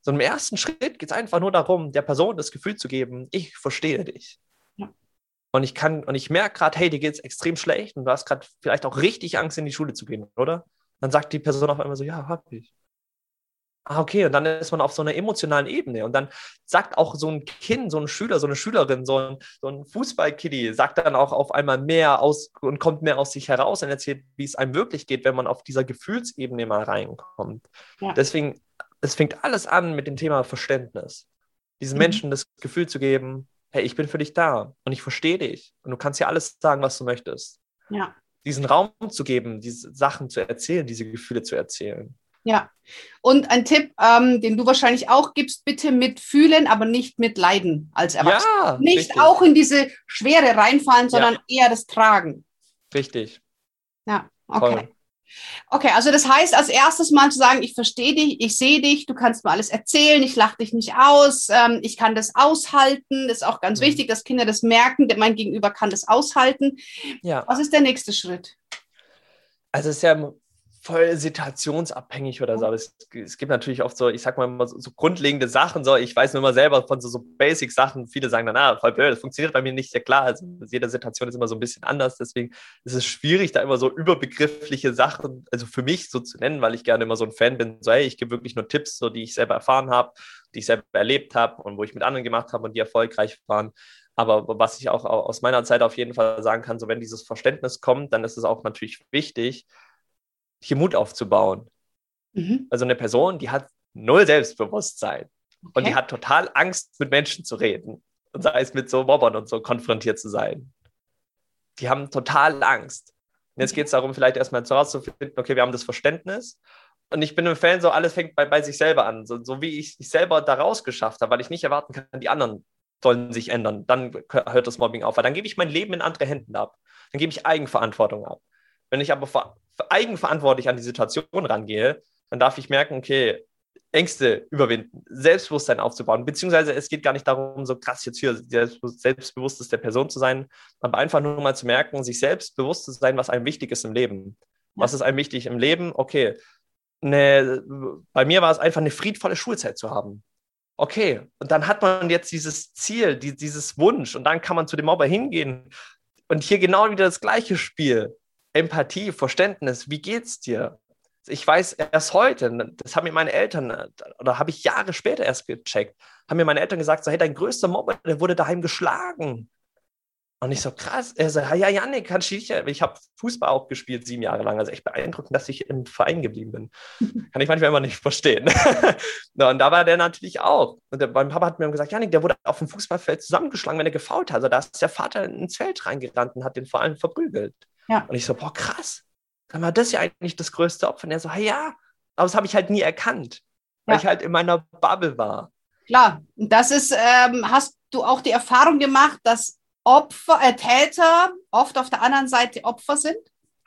So im ersten Schritt geht es einfach nur darum, der Person das Gefühl zu geben, ich verstehe dich. Und ich kann, und ich merke gerade, hey, dir geht es extrem schlecht und du hast gerade vielleicht auch richtig Angst, in die Schule zu gehen, oder? Dann sagt die Person auf einmal so, ja, hab ich. Ah, okay, und dann ist man auf so einer emotionalen Ebene. Und dann sagt auch so ein Kind, so ein Schüler, so eine Schülerin, so ein, so ein Fußballkiddy, sagt dann auch auf einmal mehr aus und kommt mehr aus sich heraus und erzählt, wie es einem wirklich geht, wenn man auf dieser Gefühlsebene mal reinkommt. Ja. Deswegen, es fängt alles an mit dem Thema Verständnis. Diesen mhm. Menschen das Gefühl zu geben, hey, ich bin für dich da und ich verstehe dich und du kannst ja alles sagen, was du möchtest. Ja. Diesen Raum zu geben, diese Sachen zu erzählen, diese Gefühle zu erzählen. Ja, und ein Tipp, ähm, den du wahrscheinlich auch gibst, bitte mitfühlen, aber nicht mit Leiden als Erwachsener. Ja, nicht richtig. auch in diese Schwere reinfallen, sondern ja. eher das Tragen. Richtig. Ja, okay. Voll. Okay, also das heißt, als erstes mal zu sagen, ich verstehe dich, ich sehe dich, du kannst mir alles erzählen, ich lache dich nicht aus, ähm, ich kann das aushalten. Das ist auch ganz mhm. wichtig, dass Kinder das merken, denn mein Gegenüber kann das aushalten. Ja. Was ist der nächste Schritt? Also es ist ja voll situationsabhängig oder so. Aber es, es, gibt natürlich oft so, ich sag mal immer so, so, grundlegende Sachen. So, ich weiß nur immer selber von so, so Basic-Sachen. Viele sagen dann, ah, voll blöd, das funktioniert bei mir nicht. Ja klar, also jede Situation ist immer so ein bisschen anders. Deswegen ist es schwierig, da immer so überbegriffliche Sachen, also für mich so zu nennen, weil ich gerne immer so ein Fan bin. So, hey, ich gebe wirklich nur Tipps, so die ich selber erfahren habe, die ich selber erlebt habe und wo ich mit anderen gemacht habe und die erfolgreich waren. Aber was ich auch aus meiner Zeit auf jeden Fall sagen kann, so wenn dieses Verständnis kommt, dann ist es auch natürlich wichtig, hier Mut aufzubauen. Mhm. Also eine Person, die hat null Selbstbewusstsein okay. und die hat total Angst, mit Menschen zu reden und sei es mit so Mobbern und so konfrontiert zu sein. Die haben total Angst. Und jetzt geht es darum, vielleicht erstmal herauszufinden, okay, wir haben das Verständnis. Und ich bin im Fan so, alles fängt bei, bei sich selber an. So, so wie ich es selber daraus geschafft habe, weil ich nicht erwarten kann, die anderen sollen sich ändern. Dann hört das Mobbing auf. Weil dann gebe ich mein Leben in andere Händen ab. Dann gebe ich Eigenverantwortung ab. Wenn ich aber eigenverantwortlich an die Situation rangehe, dann darf ich merken, okay, Ängste überwinden, Selbstbewusstsein aufzubauen, beziehungsweise es geht gar nicht darum, so krass jetzt hier selbstbewusstes der Person zu sein, aber einfach nur mal zu merken, sich selbstbewusst zu sein, was einem wichtig ist im Leben. Was ist einem wichtig im Leben? Okay, eine, bei mir war es einfach eine friedvolle Schulzeit zu haben. Okay, und dann hat man jetzt dieses Ziel, die, dieses Wunsch und dann kann man zu dem Mobber hingehen und hier genau wieder das gleiche Spiel. Empathie, Verständnis, wie geht's dir? ich weiß erst heute, das haben mir meine Eltern, oder habe ich Jahre später erst gecheckt, haben mir meine Eltern gesagt, so, hey, dein größter Mobber, der wurde daheim geschlagen. Und ich so, krass. Er so, ja, Janik, kannst du nicht. Ich habe Fußball auch gespielt, sieben Jahre lang. Also echt beeindruckend, dass ich im Verein geblieben bin. Kann ich manchmal immer nicht verstehen. und da war der natürlich auch. Und der, mein Papa hat mir gesagt, Janik, der wurde auf dem Fußballfeld zusammengeschlagen, wenn er gefault hat. Also da ist der Vater ins Feld reingerannt und hat den vor allem verprügelt. Ja. Und ich so, boah, krass. Dann war das ja eigentlich das größte Opfer. Und er so, ja, aber das habe ich halt nie erkannt, weil ja. ich halt in meiner Bubble war. Klar, und das ist, ähm, hast du auch die Erfahrung gemacht, dass Opfer, äh, Täter oft auf der anderen Seite Opfer sind?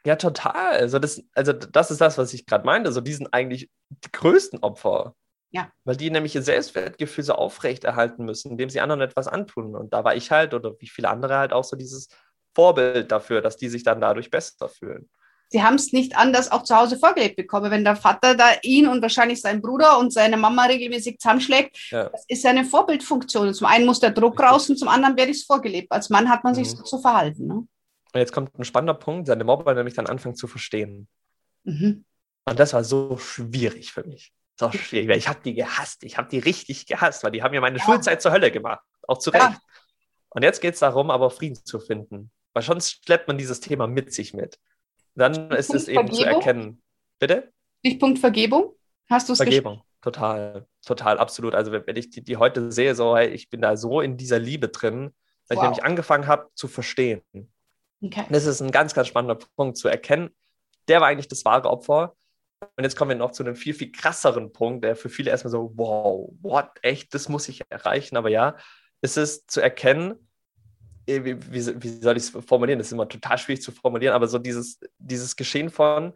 Ja, total. Also das, also das ist das, was ich gerade meinte. Also die sind eigentlich die größten Opfer. Ja. Weil die nämlich ihr Selbstwertgefühl so aufrechterhalten müssen, indem sie anderen etwas antun. Und da war ich halt, oder wie viele andere halt auch so dieses Vorbild dafür, dass die sich dann dadurch besser fühlen sie haben es nicht anders auch zu Hause vorgelebt bekommen. Wenn der Vater da ihn und wahrscheinlich seinen Bruder und seine Mama regelmäßig zusammenschlägt, ja. das ist eine Vorbildfunktion. Zum einen muss der Druck raus und zum anderen werde ich es vorgelebt. Als Mann hat man sich mhm. so zu verhalten. Ne? Und jetzt kommt ein spannender Punkt, seine Mobber nämlich dann anfangen zu verstehen. Mhm. Und das war so schwierig für mich. So schwierig, ich habe die gehasst. Ich habe die richtig gehasst, weil die haben ja meine ja. Schulzeit zur Hölle gemacht. Auch zu Recht. Ja. Und jetzt geht es darum, aber Frieden zu finden. Weil sonst schleppt man dieses Thema mit sich mit dann ist es eben Vergebung? zu erkennen. Bitte? Stichpunkt Vergebung? Hast du es Vergebung, total, total, absolut. Also wenn ich die, die heute sehe, so, hey, ich bin da so in dieser Liebe drin, dass wow. ich nämlich angefangen habe zu verstehen. Okay. Das ist ein ganz, ganz spannender Punkt zu erkennen. Der war eigentlich das wahre Opfer. Und jetzt kommen wir noch zu einem viel, viel krasseren Punkt, der für viele erstmal so, wow, what, echt, das muss ich erreichen. Aber ja, es ist zu erkennen, wie, wie, wie soll ich es formulieren? Das ist immer total schwierig zu formulieren, aber so dieses, dieses Geschehen von,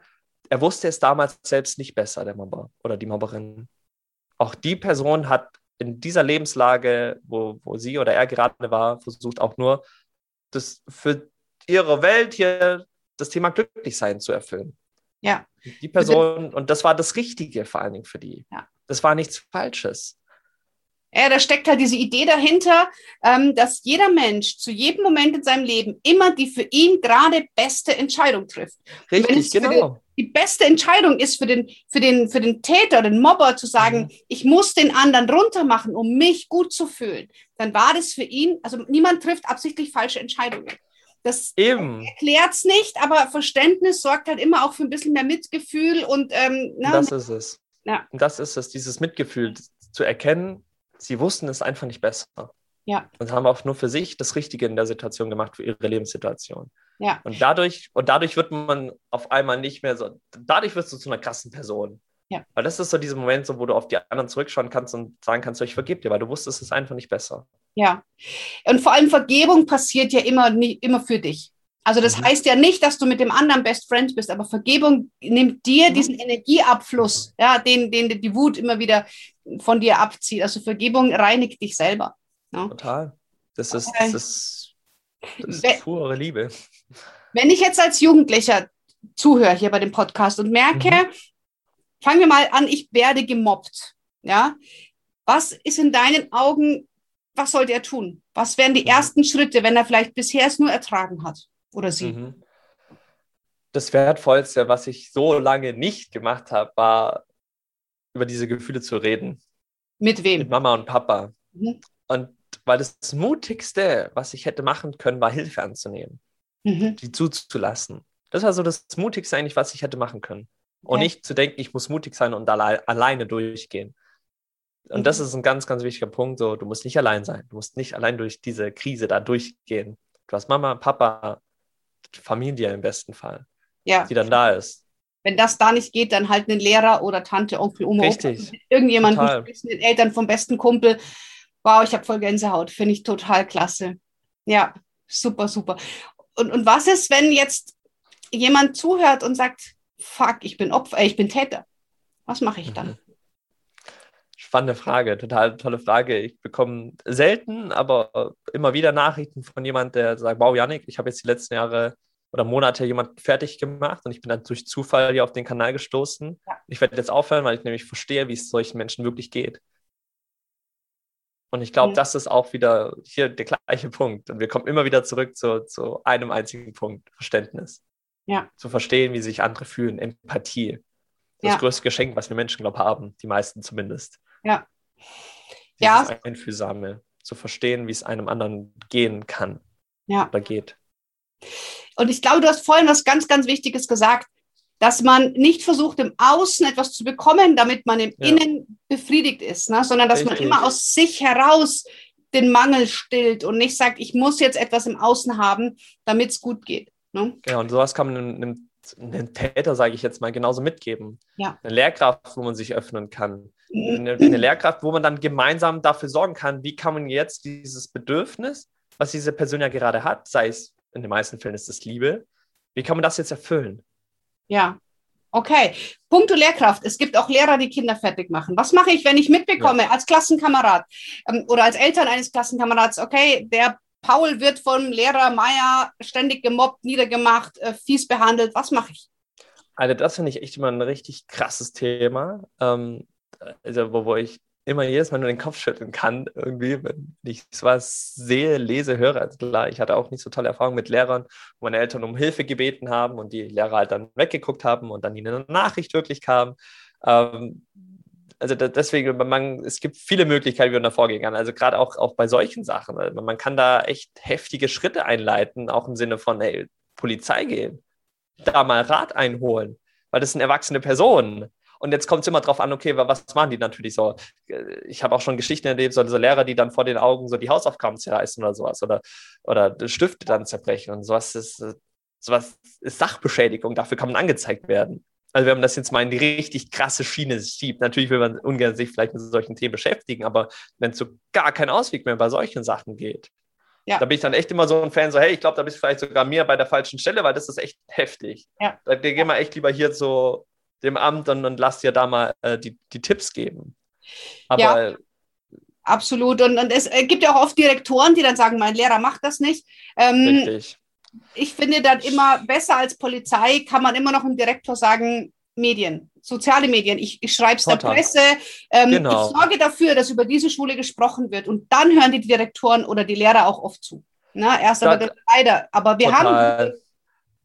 er wusste es damals selbst nicht besser, der Mobber oder die Mobberin. Auch die Person hat in dieser Lebenslage, wo, wo sie oder er gerade war, versucht auch nur, das für ihre Welt hier das Thema Glücklichsein zu erfüllen. Ja. Die Person, und das war das Richtige vor allen Dingen für die. Ja. Das war nichts Falsches. Ja, da steckt halt diese Idee dahinter, ähm, dass jeder Mensch zu jedem Moment in seinem Leben immer die für ihn gerade beste Entscheidung trifft. Richtig, genau. Die beste Entscheidung ist für den, für den, für den Täter, den Mobber zu sagen, mhm. ich muss den anderen runtermachen, um mich gut zu fühlen, dann war das für ihn, also niemand trifft absichtlich falsche Entscheidungen. Das erklärt es nicht, aber Verständnis sorgt halt immer auch für ein bisschen mehr Mitgefühl und ähm, na, das ist es. Ja. Das ist es, dieses Mitgefühl zu erkennen, sie wussten es einfach nicht besser. Ja. Und haben auch nur für sich das Richtige in der Situation gemacht, für ihre Lebenssituation. Ja. Und dadurch, und dadurch wird man auf einmal nicht mehr so, dadurch wirst du zu einer krassen Person. Ja. Weil das ist so dieser Moment, so, wo du auf die anderen zurückschauen kannst und sagen kannst, so, ich vergebe dir, weil du wusstest es einfach nicht besser. Ja. Und vor allem Vergebung passiert ja immer, nie, immer für dich. Also das mhm. heißt ja nicht, dass du mit dem anderen Best Friends bist, aber Vergebung nimmt dir mhm. diesen Energieabfluss, ja, den, den die Wut immer wieder von dir abzieht. Also Vergebung reinigt dich selber. Ja. Total. Das ist, das ist, das ist wenn, pure Liebe. Wenn ich jetzt als Jugendlicher zuhöre hier bei dem Podcast und merke, mhm. fangen wir mal an, ich werde gemobbt. Ja, was ist in deinen Augen, was sollte er tun? Was wären die mhm. ersten Schritte, wenn er vielleicht bisher es nur ertragen hat oder sie? Mhm. Das Wertvollste, was ich so lange nicht gemacht habe, war über diese Gefühle zu reden. Mit wem? Mit Mama und Papa. Mhm. Und weil das Mutigste, was ich hätte machen können, war Hilfe anzunehmen, mhm. die zuzulassen. Das war so das Mutigste eigentlich, was ich hätte machen können. Okay. Und nicht zu denken, ich muss mutig sein und alle, alleine durchgehen. Und mhm. das ist ein ganz, ganz wichtiger Punkt. So, du musst nicht allein sein. Du musst nicht allein durch diese Krise da durchgehen. Du hast Mama, Papa, Familie im besten Fall, ja. die dann da ist. Wenn das da nicht geht, dann halt einen Lehrer oder Tante, Onkel, Oma, Richtig. irgendjemand, den Eltern vom besten Kumpel. Wow, ich habe voll Gänsehaut. Finde ich total klasse. Ja, super, super. Und, und was ist, wenn jetzt jemand zuhört und sagt, fuck, ich bin Opfer, ich bin Täter? Was mache ich dann? Mhm. Spannende Frage, total tolle Frage. Ich bekomme selten, aber immer wieder Nachrichten von jemand, der sagt, wow, Janik, ich habe jetzt die letzten Jahre oder Monate jemand fertig gemacht und ich bin dann durch Zufall hier auf den Kanal gestoßen. Ja. Ich werde jetzt aufhören, weil ich nämlich verstehe, wie es solchen Menschen wirklich geht. Und ich glaube, mhm. das ist auch wieder hier der gleiche Punkt. Und wir kommen immer wieder zurück zu, zu einem einzigen Punkt, Verständnis. Ja. Zu verstehen, wie sich andere fühlen, Empathie. Das Ja. größte Geschenk, was wir Menschen, glaube ich, haben, die meisten zumindest. Ja. Dieses Ja. Einfühlsame, zu verstehen, wie es einem anderen gehen kann Ja. oder geht. Und ich glaube, du hast vorhin was ganz, ganz Wichtiges gesagt, dass man nicht versucht, im Außen etwas zu bekommen, damit man im Ja. Innen befriedigt ist, ne? sondern dass man Richtig. immer aus sich heraus den Mangel stillt und nicht sagt, ich muss jetzt etwas im Außen haben, damit es gut geht. Ne? Genau, und sowas kann man einem, einem, einem Täter, sage ich jetzt mal, genauso mitgeben. Ja. Eine Lehrkraft, wo man sich öffnen kann. Eine, eine Lehrkraft, wo man dann gemeinsam dafür sorgen kann, wie kann man jetzt dieses Bedürfnis, was diese Person ja gerade hat, sei es in den meisten Fällen ist es Liebe, wie kann man das jetzt erfüllen? Ja. Okay. Punkto Lehrkraft. Es gibt auch Lehrer, die Kinder fertig machen. Was mache ich, wenn ich mitbekomme als Klassenkamerad ähm, oder als Eltern eines Klassenkamerads, okay, der Paul wird vom Lehrer Meier ständig gemobbt, niedergemacht, äh, fies behandelt. Was mache ich? Also das finde ich echt immer ein richtig krasses Thema. Ähm, also wo, wo ich immer jedes Mal nur den Kopf schütteln kann, irgendwie, wenn ich sowas sehe, lese, höre. Also klar, ich hatte auch nicht so tolle Erfahrungen mit Lehrern, wo meine Eltern um Hilfe gebeten haben und die Lehrer halt dann weggeguckt haben und dann ihnen eine Nachricht wirklich kam. Ähm, also da, deswegen, man, es gibt viele Möglichkeiten, wie man da vorgehen kann. Also gerade auch, auch bei solchen Sachen. Also man kann da echt heftige Schritte einleiten, auch im Sinne von, hey, Polizei gehen, da mal Rat einholen, weil das sind erwachsene Personen. Und jetzt kommt es immer drauf an, okay, was machen die natürlich so? Ich habe auch schon Geschichten erlebt, so, so Lehrer, die dann vor den Augen so die Hausaufgaben zerreißen oder sowas oder, oder Stifte dann zerbrechen und sowas ist, sowas ist Sachbeschädigung, dafür kann man angezeigt werden. Also wenn man das jetzt mal in die richtig krasse Schiene schiebt, natürlich will man ungern sich vielleicht mit solchen Themen beschäftigen, aber wenn es so gar keinen Ausweg mehr bei solchen Sachen geht, Ja. da bin ich dann echt immer so ein Fan, so hey, ich glaube, da bist du vielleicht sogar mir bei der falschen Stelle, weil das ist echt heftig. Ja. Da da gehen wir echt lieber hier zu dem Amt und, und lass dir da mal äh, die, die Tipps geben. Aber Absolut. Und, und es äh, gibt ja auch oft Direktoren, die dann sagen, mein Lehrer macht das nicht. Ähm, richtig. ich finde dann immer besser als Polizei, kann man immer noch dem Direktor sagen, Medien, soziale Medien. Ich, ich schreibe es der. Presse. Ähm, Genau. Ich sorge dafür, dass über diese Schule gesprochen wird. Und dann hören die Direktoren oder die Lehrer auch oft zu. Na, erst Da- aber dann leider. Aber wir haben Total.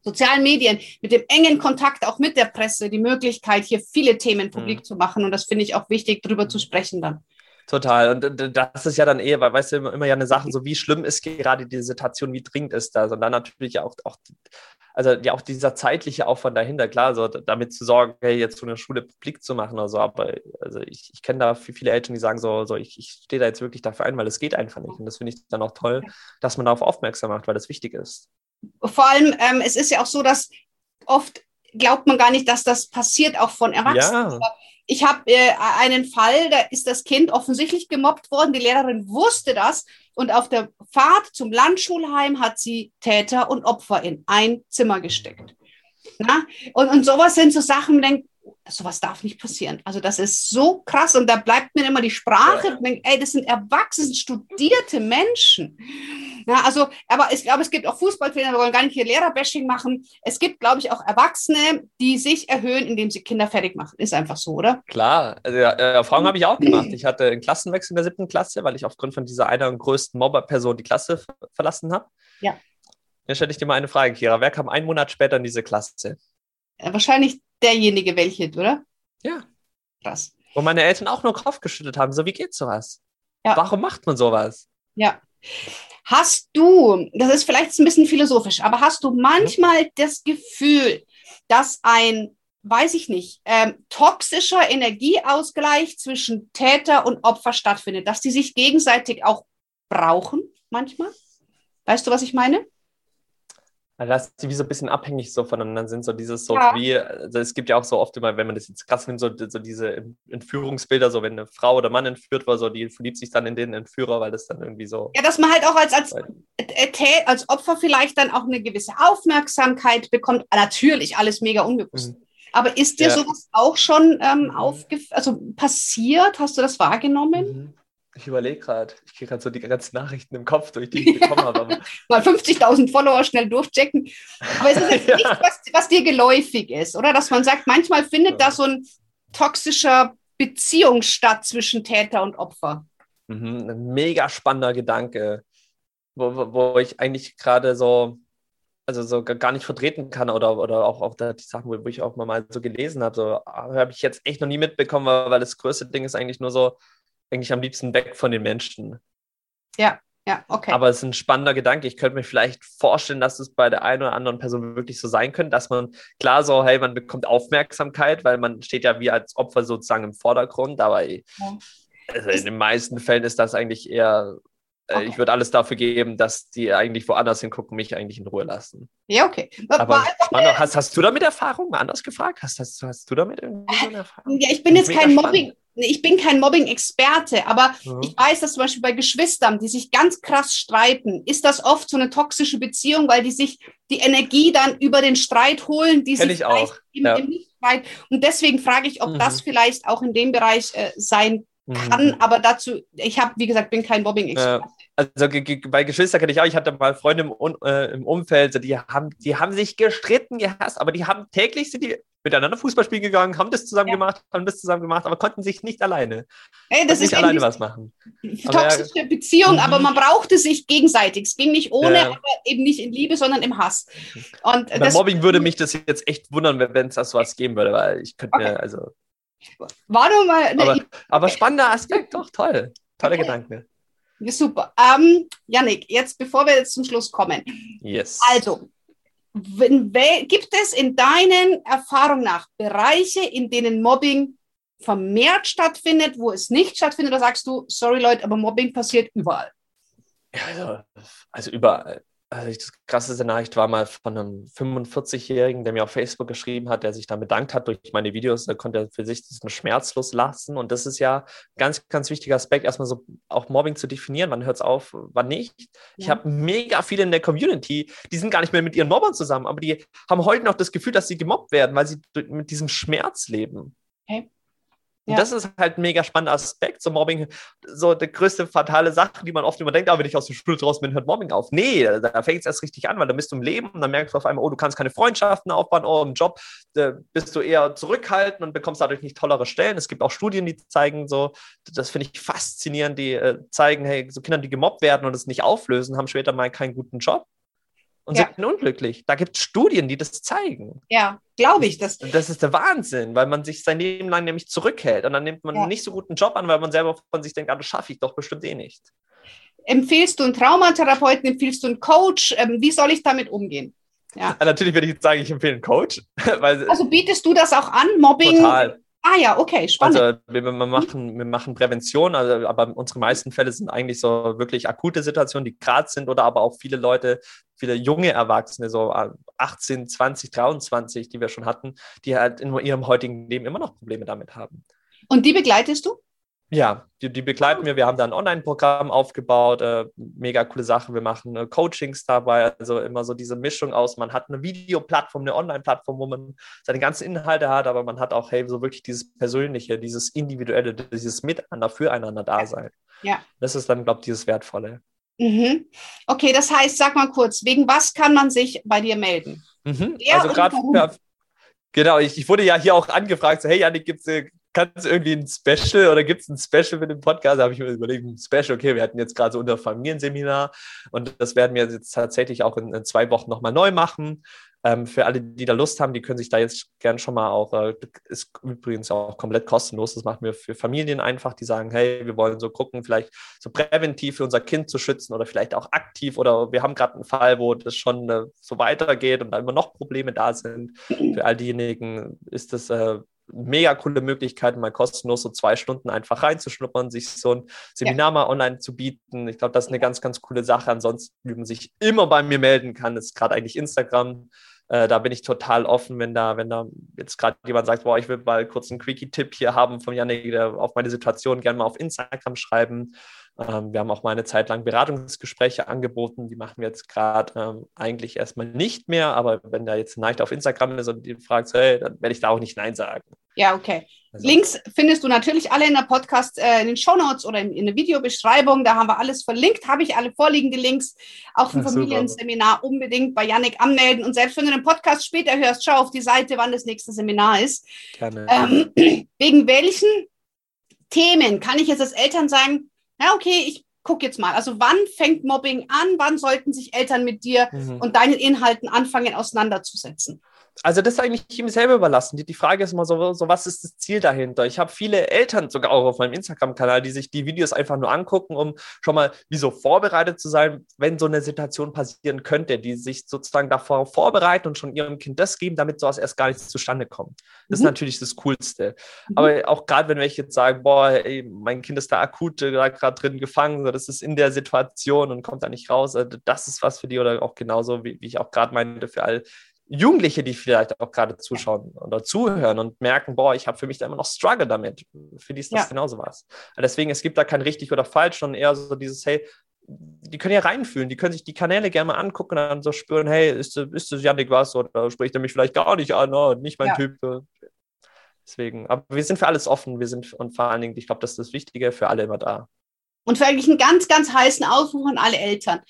Sozialen Medien mit dem engen Kontakt auch mit der Presse die Möglichkeit, hier viele Themen publik Mhm. zu machen. Und das finde ich auch wichtig, darüber zu sprechen dann. Total. Und das ist ja dann eher, weil, weißt du, immer, immer ja eine Sache, so wie schlimm ist gerade die Situation, wie dringend ist das? Und dann natürlich auch, auch also ja auch dieser zeitliche Aufwand dahinter, klar, so damit zu sorgen, hey, jetzt so eine Schule publik zu machen oder so. Aber also ich, ich kenne da viele Eltern, die sagen so, so ich, ich stehe da jetzt wirklich dafür ein, weil es geht einfach nicht. Und das finde ich dann auch toll, dass man darauf aufmerksam macht, weil das wichtig ist. Vor allem, ähm, es ist ja auch so, dass oft glaubt man gar nicht, dass das passiert, auch von Erwachsenen. Ja, Ich habe äh, einen Fall, da ist das Kind offensichtlich gemobbt worden. Die Lehrerin wusste das. Und auf der Fahrt zum Landschulheim hat sie Täter und Opfer in ein Zimmer gesteckt. Na? Und, und sowas sind so Sachen, denkt, sowas darf nicht passieren. Also das ist so krass. Und da bleibt mir immer die Sprache. Ja. Ich denk, ey, das sind erwachsene, studierte Menschen. Ja, also, aber ich glaube, es gibt auch Fußballtrainer, wir wollen gar nicht hier Lehrerbashing machen. Es gibt, glaube ich, auch Erwachsene, die sich erhöhen, indem sie Kinder fertig machen. Ist einfach so, oder? Klar, also, ja, äh, Erfahrung habe ich auch gemacht. Ich hatte einen Klassenwechsel in der siebten Klasse, weil ich aufgrund von dieser einer größten Mobberperson die Klasse ver- verlassen habe. Ja. Jetzt stelle ich dir mal eine Frage, Kira. Wer kam einen Monat später in diese Klasse? Äh, Wahrscheinlich derjenige, welche, oder? Ja. Krass. Wo meine Eltern auch nur Kopf geschüttelt haben. So, wie geht sowas? Ja. Warum macht man sowas? Ja. Hast du, das ist vielleicht ein bisschen philosophisch, aber hast du manchmal das Gefühl, dass ein, weiß ich nicht, ähm, toxischer Energieausgleich zwischen Täter und Opfer stattfindet, dass die sich gegenseitig auch brauchen manchmal? Weißt du, was ich meine? Weil das die wie so ein bisschen abhängig so voneinander sind, so dieses so Ja. wie, also es gibt ja auch so oft immer, wenn man das jetzt krass nimmt, so, so diese Entführungsbilder, so wenn eine Frau oder Mann entführt war, so die verliebt sich dann in den Entführer, weil das dann irgendwie so. Ja, dass man halt auch als, als, als Opfer vielleicht dann auch eine gewisse Aufmerksamkeit bekommt. Natürlich alles mega unbewusst. Aber ist dir Ja. sowas auch schon ähm, Mhm. aufgef also passiert? Hast du das wahrgenommen? Mhm. Ich überlege gerade, ich kriege gerade so die ganzen Nachrichten im Kopf durch, die ich bekommen habe. Mal 50.000 Follower schnell durchchecken. Aber es ist jetzt Ja. nichts, was, was dir geläufig ist, oder? Dass man sagt, manchmal findet Ja. da so ein toxischer Beziehung statt zwischen Täter und Opfer. Mhm, ein mega spannender Gedanke, wo, wo, wo ich eigentlich gerade so, also so gar nicht vertreten kann oder, oder auch, auch da die Sachen, wo, wo ich auch mal so gelesen habe, so ah, habe ich jetzt echt noch nie mitbekommen, weil das größte Ding ist eigentlich nur so, eigentlich am liebsten weg von den Menschen. Ja, ja, okay. Aber es ist ein spannender Gedanke. Ich könnte mir vielleicht vorstellen, dass es bei der einen oder anderen Person wirklich so sein könnte, dass man klar so, hey, man bekommt Aufmerksamkeit, weil man steht ja wie als Opfer sozusagen im Vordergrund, aber ja. also in den meisten Fällen ist das eigentlich eher okay. Ich würde alles dafür geben, dass die eigentlich woanders hingucken, mich eigentlich in Ruhe lassen. Ja, okay. Aber spannend, hast, hast du damit Erfahrung? Mal anders gefragt? Hast, hast, hast du damit irgendwie so eine Erfahrung? Ja, ich bin jetzt kein Mobbing. Ich bin kein Mobbing-Experte, aber mhm. ich weiß, dass zum Beispiel bei Geschwistern, die sich ganz krass streiten, ist das oft so eine toxische Beziehung, weil die sich die Energie dann über den Streit holen, die Kenn sich ich auch. Im, ja. im. Und deswegen frage ich, ob mhm. das vielleicht auch in dem Bereich äh, sein kann, mhm. aber dazu, ich habe, wie gesagt, bin kein Mobbing-Experte. Ja. Also bei Geschwistern kenne ich auch, ich hatte mal Freunde im, äh, im Umfeld, die haben, die haben sich gestritten, gehasst, aber die haben täglich sind die miteinander Fußball spielen gegangen, haben das zusammen ja. gemacht, haben das zusammen gemacht, aber konnten sich nicht alleine. Hey, das ist nicht alleine was machen. Toxische aber, Beziehung, aber mhm. man brauchte sich gegenseitig. Es ging nicht ohne, ja. aber eben nicht in Liebe, sondern im Hass. Und Bei Mobbing würde mich das jetzt echt wundern, wenn es das was geben würde, weil ich könnte okay. mir, also. War doch mal. Aber, aber, spannender Aspekt, doch, toll. Tolle okay. Gedanke. Super. Ähm, Janik, jetzt bevor wir jetzt zum Schluss kommen. Yes. Also, wenn, gibt es in deinen Erfahrungen nach Bereiche, in denen Mobbing vermehrt stattfindet, wo es nicht stattfindet? Oder sagst du, sorry Leute, aber Mobbing passiert überall? Also, also überall also das krasseste Nachricht war mal von einem 45-Jährigen, der mir auf Facebook geschrieben hat, der sich da bedankt hat durch meine Videos, da konnte er für sich diesen Schmerz loslassen. Und das ist ja ein ganz, ganz wichtiger Aspekt, erstmal so auch Mobbing zu definieren. Wann hört es auf, wann nicht? Ja. Ich habe mega viele in der Community, die sind gar nicht mehr mit ihren Mobbern zusammen, aber die haben heute noch das Gefühl, dass sie gemobbt werden, weil sie mit diesem Schmerz leben. Okay. Und ja. das ist halt ein mega spannender Aspekt. So Mobbing, so die größte fatale Sache, die man oft immer denkt, aber ah, wenn ich aus der Schule draußen bin, hört Mobbing auf. Nee, da fängt es erst richtig an, weil dann bist du im Leben und dann merkst du auf einmal, oh, du kannst keine Freundschaften aufbauen, oh, im Job äh, bist du eher zurückhaltend und bekommst dadurch nicht tollere Stellen. Es gibt auch Studien, die zeigen so, das finde ich faszinierend, die äh, zeigen, hey, so Kinder, die gemobbt werden und es nicht auflösen, haben später mal keinen guten Job und ja. sind unglücklich. Da gibt es Studien, die das zeigen. Ja, glaube ich. Das, das ist der Wahnsinn, weil man sich sein Leben lang nämlich zurückhält und dann nimmt man ja. nicht so guten Job an, weil man selber von sich denkt, ah, das schaffe ich doch bestimmt eh nicht. Empfehlst du einen Traumatherapeuten, empfiehlst du einen Coach? Ähm, wie soll ich damit umgehen? Ja. Natürlich würde ich jetzt sagen, ich empfehle einen Coach. also bietest du das auch an, Mobbing? Total. Ah ja, okay, spannend. Also wir, wir, machen, wir machen Prävention, also, aber unsere meisten Fälle sind eigentlich so wirklich akute Situationen, die gerade sind oder aber auch viele Leute, viele junge Erwachsene, so 18, 20, 23, die wir schon hatten, die halt in ihrem heutigen Leben immer noch Probleme damit haben. Und die begleitest du? Ja, die, die, begleiten wir. Wir haben da ein Online-Programm aufgebaut, äh, mega coole Sache. Wir machen äh, Coachings dabei, also immer so diese Mischung aus, man hat eine Videoplattform, eine Online-Plattform, wo man seine ganzen Inhalte hat, aber man hat auch, hey, so wirklich dieses Persönliche, dieses Individuelle, dieses Miteinander, füreinander da sein. Ja. Das ist dann, glaube ich, dieses Wertvolle. Mhm. Okay, das heißt, sag mal kurz, wegen was kann man sich bei dir melden? Mhm. Also gerade, genau, ich, ich, wurde ja hier auch angefragt, so, hey Janik, gibt es äh, kannst du irgendwie ein Special oder gibt es ein Special mit dem Podcast? Da habe ich mir überlegt, ein Special, okay, wir hatten jetzt gerade so unser Familienseminar und das werden wir jetzt tatsächlich auch in, in zwei Wochen nochmal neu machen. Ähm, für alle, die da Lust haben, die können sich da jetzt gern schon mal auch, äh, ist übrigens auch komplett kostenlos, das machen wir für Familien einfach, die sagen, hey, wir wollen so gucken, vielleicht so präventiv für unser Kind zu schützen oder vielleicht auch aktiv oder wir haben gerade einen Fall, wo das schon äh, so weitergeht und da immer noch Probleme da sind. Für all diejenigen ist das äh, mega coole Möglichkeit, mal kostenlos so zwei Stunden einfach reinzuschnuppern, sich so ein Seminar ja. mal online zu bieten. Ich glaube, das ist eine ganz, ganz coole Sache. Ansonsten, wie man sich immer bei mir melden kann, ist gerade eigentlich Instagram. Äh, da bin ich total offen, wenn da, wenn da jetzt gerade jemand sagt, boah, ich will mal kurz einen Quickie-Tipp hier haben von Janik, der auf meine Situation gerne mal auf Instagram schreiben. Ähm, wir haben auch mal eine Zeit lang Beratungsgespräche angeboten. Die machen wir jetzt gerade ähm, eigentlich erstmal nicht mehr. Aber wenn da jetzt Nachricht auf Instagram ist und die fragt, hey, dann werde ich da auch nicht Nein sagen. Ja, okay. Also. Links findest du natürlich alle in der Podcast, äh, in den Shownotes oder in, in, der Videobeschreibung. Da haben wir alles verlinkt. Habe ich alle vorliegende Links. Auch ein Familienseminar unbedingt bei Yannick anmelden. Und selbst wenn du den Podcast später hörst, schau auf die Seite, wann das nächste Seminar ist. Gerne. Ähm, wegen welchen Themen kann ich jetzt als Eltern sagen, ja, okay, ich guck jetzt mal, also wann fängt Mobbing an? Wann sollten sich Eltern mit dir mhm. und deinen Inhalten anfangen auseinanderzusetzen? Also das ist eigentlich ihm selber überlassen. Die, die Frage ist immer so, so, was ist das Ziel dahinter? Ich habe viele Eltern sogar auch auf meinem Instagram-Kanal, die sich die Videos einfach nur angucken, um schon mal wie so vorbereitet zu sein, wenn so eine Situation passieren könnte, die sich sozusagen davor vorbereiten und schon ihrem Kind das geben, damit sowas erst gar nicht zustande kommt. Das mhm. ist natürlich das Coolste. Mhm. Aber auch gerade wenn welche jetzt sagen, boah, ey, mein Kind ist da akut äh, gerade drin gefangen, so, das ist in der Situation und kommt da nicht raus, also das ist was für die oder auch genauso, wie, wie ich auch gerade meinte, für all Jugendliche, die vielleicht auch gerade zuschauen oder zuhören und merken, boah, ich habe für mich da immer noch Struggle damit. Für die ist das ja. genauso was. Deswegen, es gibt da kein richtig oder falsch, sondern eher so dieses, hey, die können ja reinfühlen, die können sich die Kanäle gerne mal angucken und dann so spüren, hey, ist, ist das Janik was oder spricht er mich vielleicht gar nicht an, oh, nicht mein ja. Typ. Deswegen, aber wir sind für alles offen, wir sind und vor allen Dingen, ich glaube, das ist das Wichtige, für alle immer da. Und für eigentlich einen ganz, ganz heißen Aufruf an alle Eltern.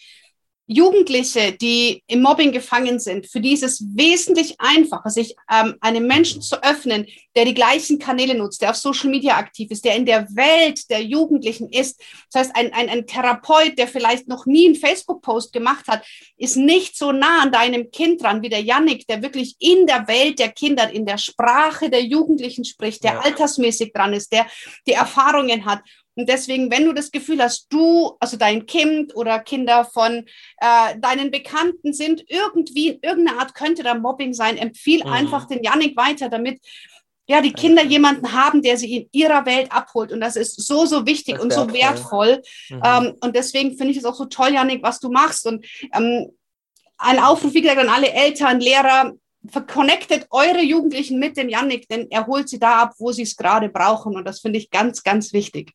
Jugendliche, die im Mobbing gefangen sind, für die ist es wesentlich einfacher, sich ähm, einem Menschen zu öffnen, der die gleichen Kanäle nutzt, der auf Social Media aktiv ist, der in der Welt der Jugendlichen ist. Das heißt, ein, ein, ein Therapeut, der vielleicht noch nie einen Facebook-Post gemacht hat, ist nicht so nah an deinem Kind dran wie der Yannick, der wirklich in der Welt der Kinder, in der Sprache der Jugendlichen spricht, der ja. altersmäßig dran ist, der die Erfahrungen hat. Und deswegen, wenn du das Gefühl hast, du, also dein Kind oder Kinder von äh, deinen Bekannten sind irgendwie in irgendeiner Art könnte da Mobbing sein, empfiehl mhm. einfach den Yannick weiter, damit ja die Kinder jemanden haben, der sie in ihrer Welt abholt. Und das ist so, so wichtig und so wertvoll. Mhm. Ähm, und deswegen finde ich es auch so toll, Yannick, was du machst. Und ähm, ein Aufruf, wie gesagt, an alle Eltern, Lehrer, verconnectet eure Jugendlichen mit dem Yannick, denn er holt sie da ab, wo sie es gerade brauchen. Und das finde ich ganz, ganz wichtig.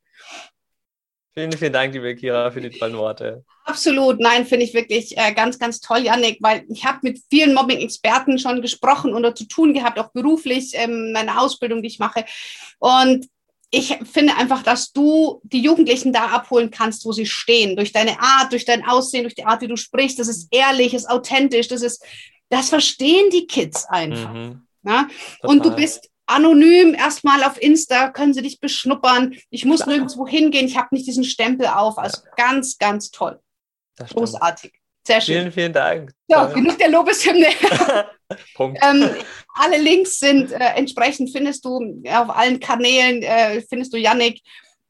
Vielen, vielen Dank, liebe Kira, für die tollen Worte. Absolut, nein, finde ich wirklich äh, ganz, ganz toll, Yannick, weil ich habe mit vielen Mobbing-Experten schon gesprochen oder zu tun gehabt, auch beruflich, ähm, meine Ausbildung, die ich mache. Und ich finde einfach, dass du die Jugendlichen da abholen kannst, wo sie stehen, durch deine Art, durch dein Aussehen, durch die Art, wie du sprichst. Das ist ehrlich, ist authentisch, das ist das verstehen die Kids einfach. Mhm. Ja? Und du bist anonym erstmal auf Insta, können sie dich beschnuppern. Ich muss Klar. nirgendwo hingehen, ich habe nicht diesen Stempel auf. Also ja. ganz, ganz toll. Großartig. Sehr schön. Vielen, vielen Dank. Ja, genug der Lobeshymne. Punkt. ähm, alle Links sind äh, entsprechend, findest du auf allen Kanälen, äh, findest du Yannick.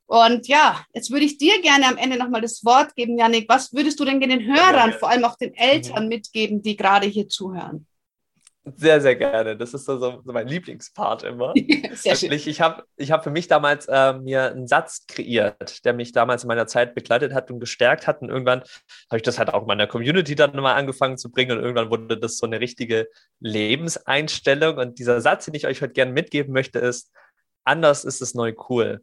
Und ja, jetzt würde ich dir gerne am Ende nochmal das Wort geben, Janik. Was würdest du denn den Hörern, vor allem auch den Eltern mhm. mitgeben, die gerade hier zuhören? Sehr, sehr gerne. Das ist so, so mein Lieblingspart immer. sehr schön. Ich habe ich hab für mich damals äh, mir einen Satz kreiert, der mich damals in meiner Zeit begleitet hat und gestärkt hat. Und irgendwann habe ich das halt auch in meiner Community dann mal angefangen zu bringen. Und irgendwann wurde das so eine richtige Lebenseinstellung. Und dieser Satz, den ich euch heute gerne mitgeben möchte, ist, anders ist es neu cool.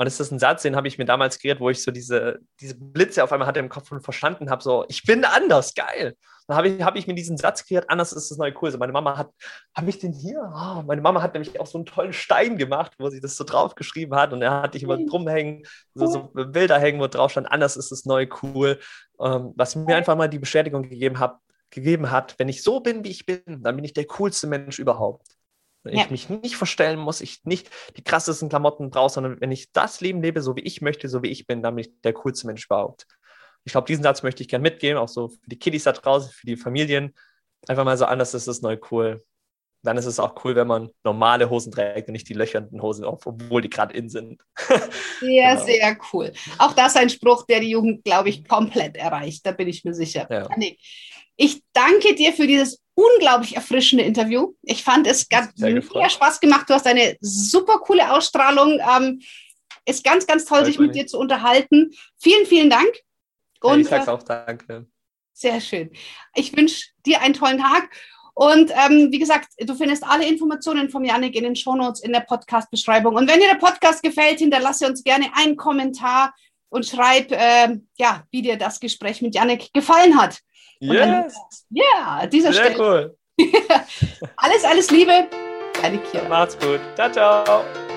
Und es ist ein Satz, den habe ich mir damals kreiert, wo ich so diese, diese Blitze auf einmal hatte im Kopf und verstanden habe, so, ich bin anders, geil. Dann habe ich, hab ich mir diesen Satz kreiert, anders ist das neue cool. So, meine Mama hat, habe ich den hier? Oh, meine Mama hat nämlich auch so einen tollen Stein gemacht, wo sie das so draufgeschrieben hat und er hatte ich immer drum hängen, so, so Bilder hängen, wo drauf stand, anders ist das neue cool. Ähm, was mir einfach mal die Bestätigung gegeben hat, gegeben hat, wenn ich so bin, wie ich bin, dann bin ich der coolste Mensch überhaupt. Wenn ja. ich mich nicht verstellen muss, ich nicht die krassesten Klamotten brauche, sondern wenn ich das Leben lebe, so wie ich möchte, so wie ich bin, dann bin ich der coolste Mensch überhaupt. Ich glaube, diesen Satz möchte ich gerne mitgeben, auch so für die Kiddies da draußen, für die Familien. Einfach mal so anders ist es neu cool. Dann ist es auch cool, wenn man normale Hosen trägt und nicht die löchernden Hosen, obwohl die gerade in sind. Sehr, genau. sehr cool. Auch das ist ein Spruch, der die Jugend, glaube ich, komplett erreicht. Da bin ich mir sicher. Ja. Ich danke dir für dieses unglaublich erfrischende Interview. Ich fand es ganz sehr Spaß gemacht. Du hast eine super coole Ausstrahlung. Ähm, ist ganz, ganz toll, sich mit dir zu unterhalten. Vielen, vielen Dank. Und, ja, ich sag's auch danke. Sehr schön. Ich wünsche dir einen tollen Tag. Und ähm, wie gesagt, du findest alle Informationen von Janik in den Shownotes in der Podcast-Beschreibung. Und wenn dir der Podcast gefällt, hinterlasse uns gerne einen Kommentar und schreib, äh, ja, wie dir das Gespräch mit Janik gefallen hat. Yes. ja, dieser Sehr Stelle. cool. alles, alles Liebe. Deine Kira. Macht's gut. Ciao, ciao.